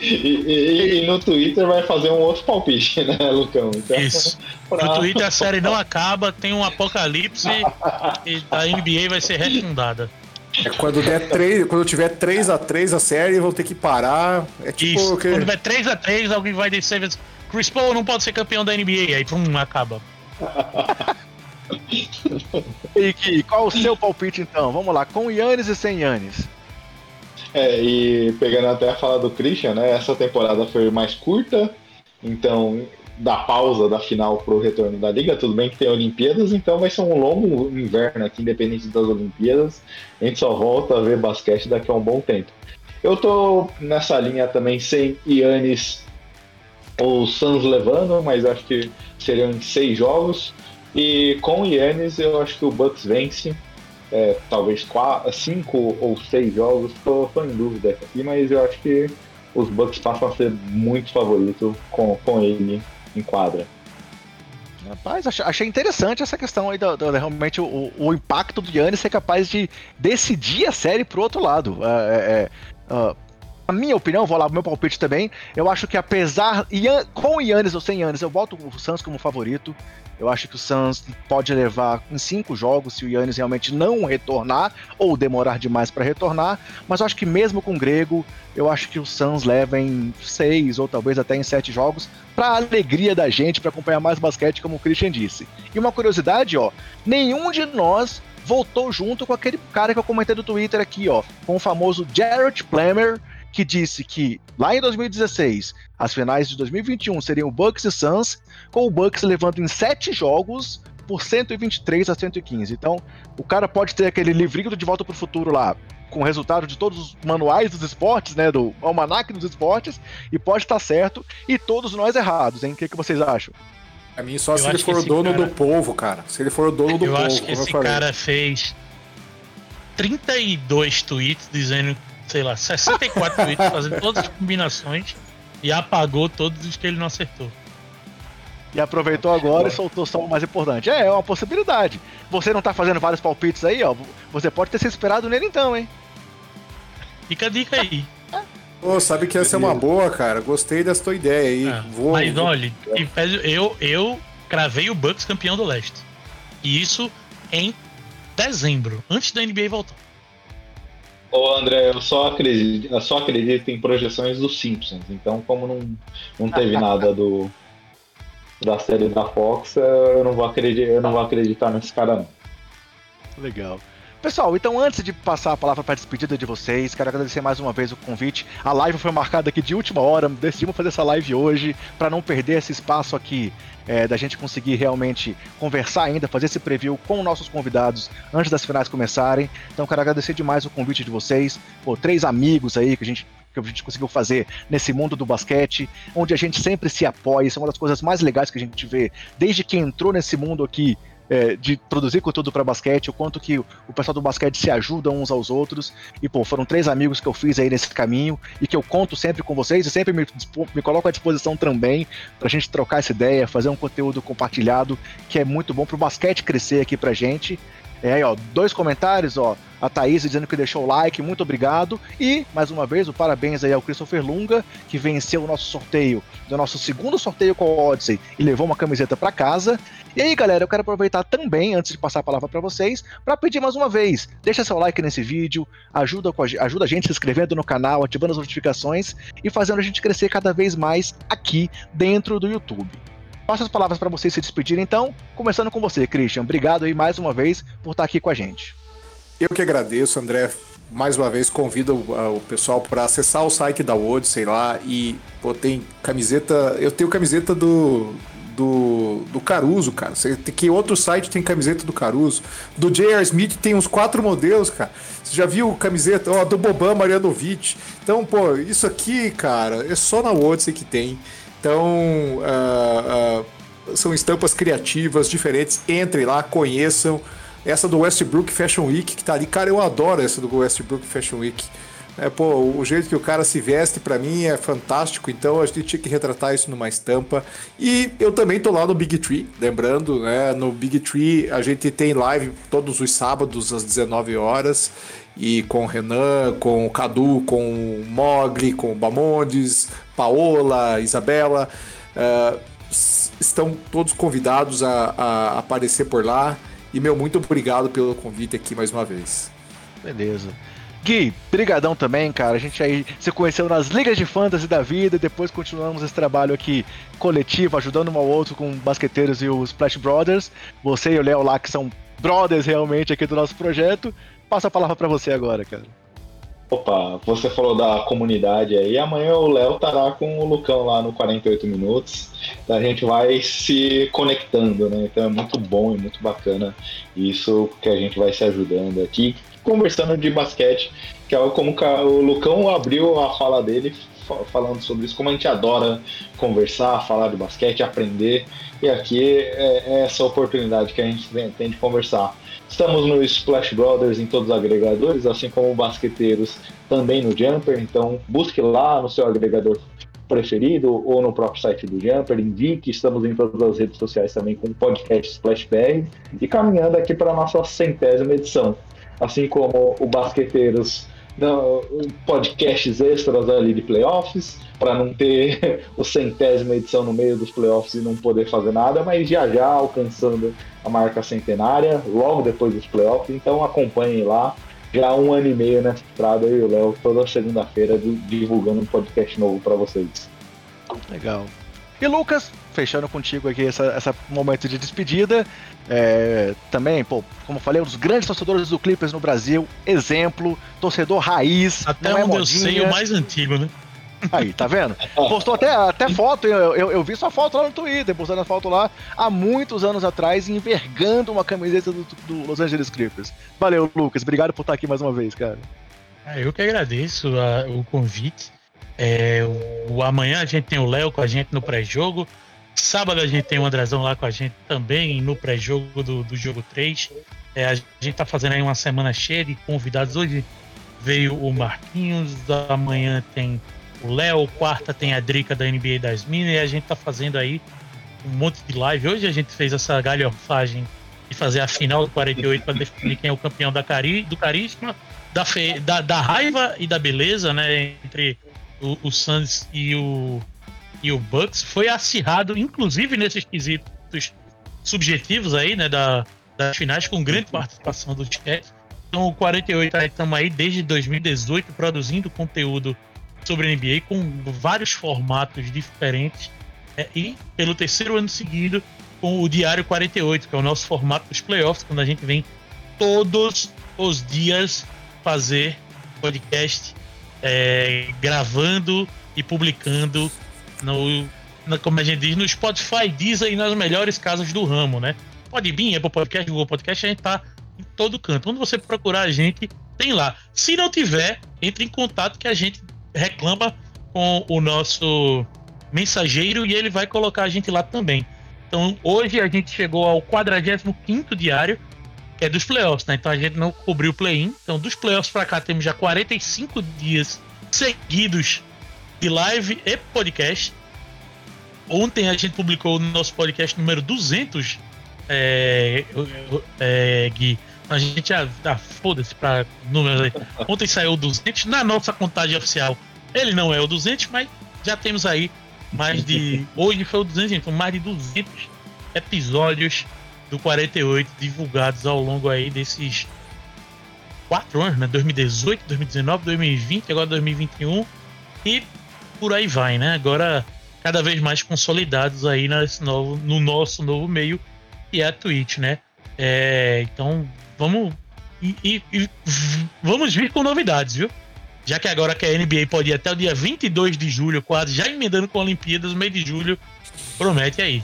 e, e- e no Twitter vai fazer um outro palpite, né, Lucão? Então, Isso. pra- No Twitter a série não acaba, tem um apocalipse e a NBA vai ser refundada. É quando der 3, quando tiver 3x3 a série, vão ter que parar. É tipo Isso. que- Quando tiver 3x3, alguém vai descer e dizer, Chris Paul não pode ser campeão da NBA. Aí, pum, acaba. E que, qual o seu palpite então? Vamos lá, com Yannis e sem Yannis. É, e pegando até a fala do Christian, né? Essa temporada foi mais curta, então da pausa da final pro retorno da liga, tudo bem que tem Olimpíadas, então vai ser um longo inverno aqui, independente das Olimpíadas. A gente só volta a ver basquete daqui a um bom tempo. Eu tô nessa linha também sem Yannis ou Suns levando, mas acho que seriam seis jogos. E com Yannis eu acho que o Bucks vence é, talvez quatro, cinco ou seis jogos, tô, tô em dúvida aqui, mas eu acho que os Bucks passam a ser muito favoritos com, com ele em quadra. Rapaz, ach- achei interessante essa questão aí, do, do- realmente o, o impacto do Yannis ser capaz de decidir a série pro outro lado. É, é, é, a minha opinião, vou lá pro meu palpite também, eu acho que apesar, Yan- com o Yannis ou sem Yannis, eu boto o Suns como favorito. Eu acho que o Suns pode levar em cinco jogos se o Yannis realmente não retornar ou demorar demais para retornar. Mas eu acho que mesmo com o Grego, eu acho que o Suns leva em seis ou talvez até em sete jogos para alegria da gente, para acompanhar mais basquete, como o Christian disse. E uma curiosidade, ó, nenhum de nós voltou junto com aquele cara que eu comentei do Twitter aqui, ó, com o famoso Jared Plummer, que disse que lá em 2016, as finais de 2021 seriam Bucks e Suns, com o Bucks levando em sete jogos por 123 a 115. Então, o cara pode ter aquele livrinho do De Volta pro Futuro lá, com o resultado de todos os manuais dos esportes, né, do almanac dos esportes, e pode estar certo, e todos nós errados, hein? O que, que vocês acham? Pra mim, só Eu se ele for o dono cara- do povo, cara. Se ele for o dono do eu povo, acho que eu esse cara fez 32 tweets dizendo, sei lá, 64 tweets fazendo todas as combinações e apagou todos os que ele não acertou. E aproveitou agora e soltou só o mais importante. É, é uma possibilidade. Você não tá fazendo vários palpites aí, ó. Você pode ter se esperado nele então, hein? Fica a dica aí. Pô, sabe que essa é uma boa, cara. Gostei dessa tua ideia aí. Ah, Vou, Mas vou- olha, eu, eu cravei o Bucks campeão do leste. E isso em dezembro, antes da NBA voltar. Ô André, eu só acredito, eu só acredito em projeções dos Simpsons, então como não, não teve nada do da série da Fox, eu não vou acreditar, eu não vou acreditar nesse cara não. Legal. Pessoal, então antes de passar a palavra para a despedida de vocês, quero agradecer mais uma vez o convite. A live foi marcada aqui de última hora, decidimos fazer essa live hoje para não perder esse espaço aqui é, da gente conseguir realmente conversar ainda, fazer esse preview com nossos convidados antes das finais começarem. Então quero agradecer demais o convite de vocês, Pô, três amigos aí que a gente que a gente conseguiu fazer nesse mundo do basquete, onde a gente sempre se apoia. Isso é uma das coisas mais legais que a gente vê desde que entrou nesse mundo aqui é, de produzir conteúdo para basquete, o quanto que o pessoal do basquete se ajuda uns aos outros. E, pô, foram três amigos que eu fiz aí nesse caminho e que eu conto sempre com vocês e sempre me, me coloco à disposição também para a gente trocar essa ideia, fazer um conteúdo compartilhado que é muito bom para o basquete crescer aqui para gente. É aí, ó, dois comentários, ó. A Thaís dizendo que deixou o like, muito obrigado. E, mais uma vez, o parabéns aí ao Christopher Lunga, que venceu o nosso sorteio, do nosso segundo sorteio com o Odyssey e levou uma camiseta para casa. E aí, galera, eu quero aproveitar também, antes de passar a palavra para vocês, para pedir mais uma vez: deixa seu like nesse vídeo, ajuda, a, ajuda a gente se inscrevendo no canal, ativando as notificações e fazendo a gente crescer cada vez mais aqui dentro do YouTube. Passo as palavras para vocês se despedirem, então, começando com você, Christian. Obrigado aí mais uma vez por estar aqui com a gente. Eu que agradeço, André. Mais uma vez convido o pessoal para acessar o site da Odyssey lá e pô, tem camiseta. Eu tenho camiseta do, do, do Caruso, cara. Você que outro site tem camiseta do Caruso. Do J.R. Smith tem uns quatro modelos, cara. Você já viu camiseta ó, do Boban Marianovic? Então, pô, isso aqui, cara, é só na Odyssey que tem. Então, uh, uh, são estampas criativas, diferentes. Entrem lá, conheçam. Essa do Westbrook Fashion Week que tá ali, cara, eu adoro essa do Westbrook Fashion Week. É, pô, o jeito que o cara se veste para mim é fantástico, então a gente tinha que retratar isso numa estampa. E eu também tô lá no Big Tree, lembrando, né? No Big Tree a gente tem live todos os sábados às 19 horas e com o Renan, com o Cadu, com o Mogli, com o Bamondes, Paola, Isabela. Uh, estão todos convidados a, a, aparecer por lá. E, meu, muito obrigado pelo convite aqui mais uma vez. Beleza. Gui, brigadão também, cara. A gente aí se conheceu nas ligas de fantasy da vida e depois continuamos esse trabalho aqui coletivo, ajudando um ao outro com basqueteiros e os Splash Brothers. Você e o Léo lá, que são brothers realmente aqui do nosso projeto. Passa a palavra para você agora, cara. Opa, você falou da comunidade aí. Amanhã o Léo estará com o Lucão lá no 48 Minutos. A gente vai se conectando, né? Então é muito bom e muito bacana isso que a gente vai se ajudando aqui, conversando de basquete, que é como o Lucão abriu a fala dele falando sobre isso, como a gente adora conversar, falar de basquete, aprender. E aqui é, é essa oportunidade que a gente tem de conversar. Estamos no Splash Brothers em todos os agregadores, assim como Basqueteiros também no Jumper. Então busque lá no seu agregador preferido ou no próprio site do Jumper, indique, estamos em todas as redes sociais também com o podcast Splash BR e caminhando aqui para a nossa centésima edição. Assim como o Basqueteiros podcasts extras ali de playoffs, para não ter o centésima edição no meio dos playoffs e não poder fazer nada, mas já já alcançando a marca centenária, logo depois dos playoffs, então acompanhem lá. Já um ano e meio nessa estrada, eu e o Léo, toda segunda-feira, divulgando um podcast novo para vocês. Legal. E Lucas, fechando contigo aqui esse essa momento de despedida. É, também, pô, como falei, um dos grandes torcedores do Clippers no Brasil, exemplo, torcedor raiz. Até onde é eu sei, o mais antigo, né? Aí, tá vendo? Postou até, até foto, eu, eu, eu, vi sua foto lá no Twitter, postando a foto lá há muitos anos atrás, envergando uma camiseta do, do Los Angeles Clippers. Valeu, Lucas, obrigado por estar aqui mais uma vez, cara. Ah, eu que agradeço a, o convite. É, o, o, amanhã a gente tem o Léo com a gente no pré-jogo. Sábado a gente tem o Andrezão lá com a gente também no pré-jogo do, do jogo 3. É, a gente tá fazendo aí uma semana cheia de convidados. Hoje veio o Marquinhos, amanhã tem o Léo, quarta tem a Drica da NBA das Minas e a gente tá fazendo aí um monte de live. Hoje a gente fez essa galhofagem de fazer a final do 48 para definir quem é o campeão da cari do carisma, da, fe da, da raiva e da beleza, né? Entre o, o Suns e o e o Bucks foi acirrado, inclusive nesses quesitos subjetivos aí, né, da, das finais, com grande participação do chat. Então, o 48 estamos aí desde 2018 produzindo conteúdo sobre NBA com vários formatos diferentes. É, e pelo terceiro ano seguido, com o Diário 48, que é o nosso formato dos playoffs, quando a gente vem todos os dias fazer podcast, é, gravando e publicando no, na, como a gente diz, no Spotify, Deezer e nas melhores casas do ramo, né? Pode vir, Apple Podcast, Google Podcast, a gente tá em todo canto. Quando você procurar a gente, tem lá. Se não tiver, entre em contato que a gente reclama com o nosso mensageiro e ele vai colocar a gente lá também. Então, hoje a gente chegou ao 45 diário, que é dos playoffs, né? Então a gente não cobriu o play-in. Então, dos playoffs para cá, temos já 45 dias seguidos de live e podcast. Ontem a gente publicou o nosso podcast número 200, é, é, Gui. A gente já. Ah, foda-se pra números aí. Ontem saiu o 200. Na nossa contagem oficial, ele não é o 200, mas já temos aí mais de. Hoje foi o 200, então mais de 200 episódios do 48 divulgados ao longo aí desses quatro anos, né? 2018, 2019, 2020, agora 2021 e por aí vai, né? Agora cada vez mais consolidados aí nesse novo, no nosso novo meio que é a Twitch, né? É, então vamos e, e, e, vamos vir com novidades, viu? Já que agora que a NBA pode ir até o dia 22 de julho, quase já emendando com a Olimpíadas, no mês de julho, promete aí.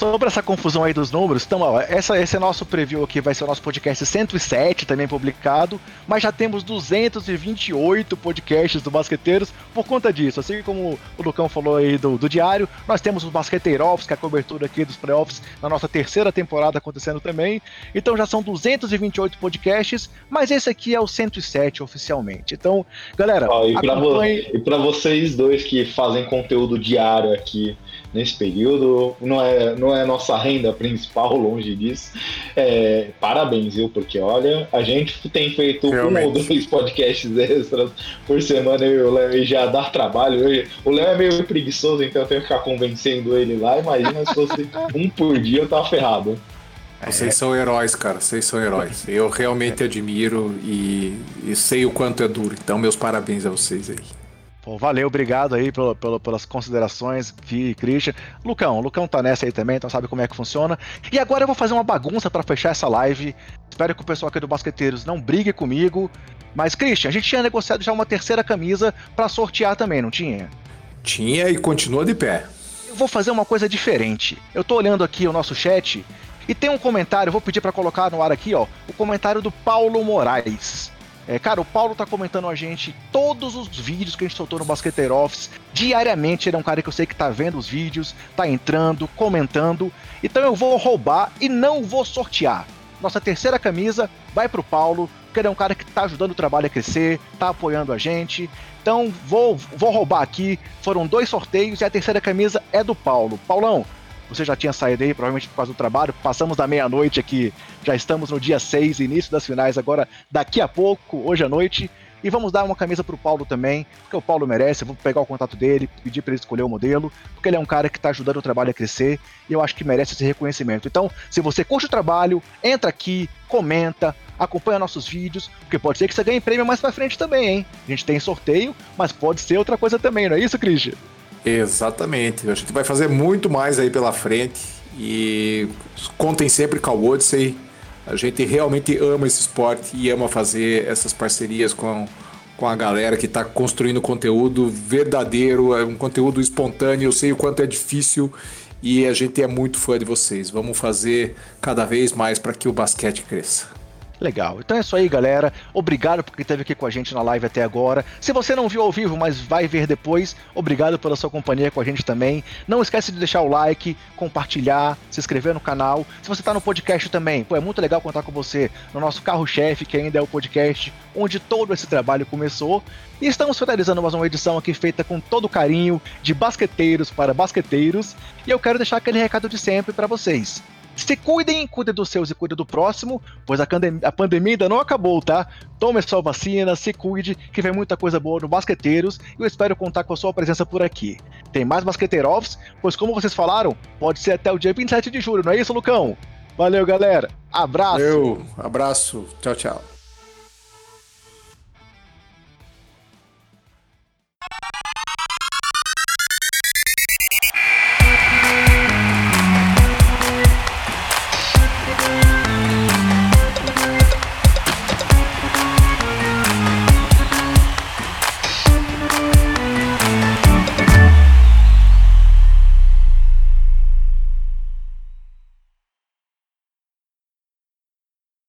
Sobre essa confusão aí dos números, então, ó, essa, esse é nosso preview aqui, vai ser o nosso podcast 107 também publicado, mas já temos 228 podcasts do Basqueteiros por conta disso. Assim como o Lucão falou aí do, do diário, nós temos o Basqueteiroffs, que é a cobertura aqui dos playoffs na nossa terceira temporada acontecendo também. Então já são 228 podcasts, mas esse aqui é o 107 oficialmente. Então, galera, ó, e para vo vocês dois que fazem conteúdo diário aqui nesse período, não é, não é nossa renda principal, longe disso. É, parabéns, viu? Porque olha, a gente tem feito Realmente. um ou dois podcasts extras por semana eu e o Léo e já dá trabalho. o Léo é meio preguiçoso, então eu tenho que ficar convencendo ele lá. Imagina se fosse um por dia, eu tava ferrado. Vocês são heróis, cara. Vocês são heróis. Eu realmente admiro e, e sei o quanto é duro. Então, meus parabéns a vocês aí. Pô, valeu, obrigado aí pelo, pelo, pelas considerações, Vi e Christian. Lucão, Lucão tá nessa aí também, então sabe como é que funciona. E agora eu vou fazer uma bagunça para fechar essa live. Espero que o pessoal aqui do Basqueteiros não brigue comigo. Mas, Christian, a gente tinha negociado já uma terceira camisa para sortear também, não tinha? Tinha e continua de pé. Eu vou fazer uma coisa diferente. Eu tô olhando aqui o nosso chat e tem um comentário, vou pedir para colocar no ar aqui, ó, o comentário do Paulo Moraes. É, cara, o Paulo tá comentando a gente todos os vídeos que a gente soltou no Basqueteiro Office. Diariamente ele é um cara que eu sei que tá vendo os vídeos, tá entrando, comentando. Então eu vou roubar e não vou sortear. Nossa terceira camisa vai pro Paulo, porque ele é um cara que tá ajudando o trabalho a crescer, tá apoiando a gente. Então vou, vou roubar aqui. Foram dois sorteios e a terceira camisa é do Paulo. Paulão, você já tinha saído aí, provavelmente por causa do trabalho. Passamos da meia-noite aqui, já estamos no dia 6, início das finais, agora daqui a pouco, hoje à noite. E vamos dar uma camisa pro Paulo também, porque o Paulo merece. Eu vou pegar o contato dele, pedir para ele escolher o modelo, porque ele é um cara que está ajudando o trabalho a crescer e eu acho que merece esse reconhecimento. Então, se você curte o trabalho, entra aqui, comenta, acompanha nossos vídeos, porque pode ser que você ganhe prêmio mais pra frente também, hein? A gente tem sorteio, mas pode ser outra coisa também, não é isso, Christian? Exatamente. A gente vai fazer muito mais aí pela frente. E contem sempre com a Odyssey. A gente realmente ama esse esporte e ama fazer essas parcerias com, com a galera que está construindo conteúdo verdadeiro, é um conteúdo espontâneo. Eu sei o quanto é difícil e a gente é muito fã de vocês. Vamos fazer cada vez mais para que o basquete cresça. Legal. Então é isso aí, galera. Obrigado por quem esteve aqui com a gente na live até agora. Se você não viu ao vivo, mas vai ver depois, obrigado pela sua companhia com a gente também. Não esquece de deixar o like, compartilhar, se inscrever no canal. Se você está no podcast também, pô, é muito legal contar com você no nosso carro-chefe, que ainda é o podcast onde todo esse trabalho começou. E estamos finalizando mais uma edição aqui feita com todo carinho, de basqueteiros para basqueteiros. E eu quero deixar aquele recado de sempre para vocês. Se cuidem, cuidem dos seus e cuidem do próximo, pois a, a pandemia ainda não acabou, tá? Tome sua vacina, se cuide, que vem muita coisa boa no Basqueteiros e eu espero contar com a sua presença por aqui. Tem mais Basqueteirovs, pois como vocês falaram, pode ser até o dia 27 de julho, não é isso, Lucão? Valeu, galera. Abraço. Valeu, abraço. Tchau, tchau.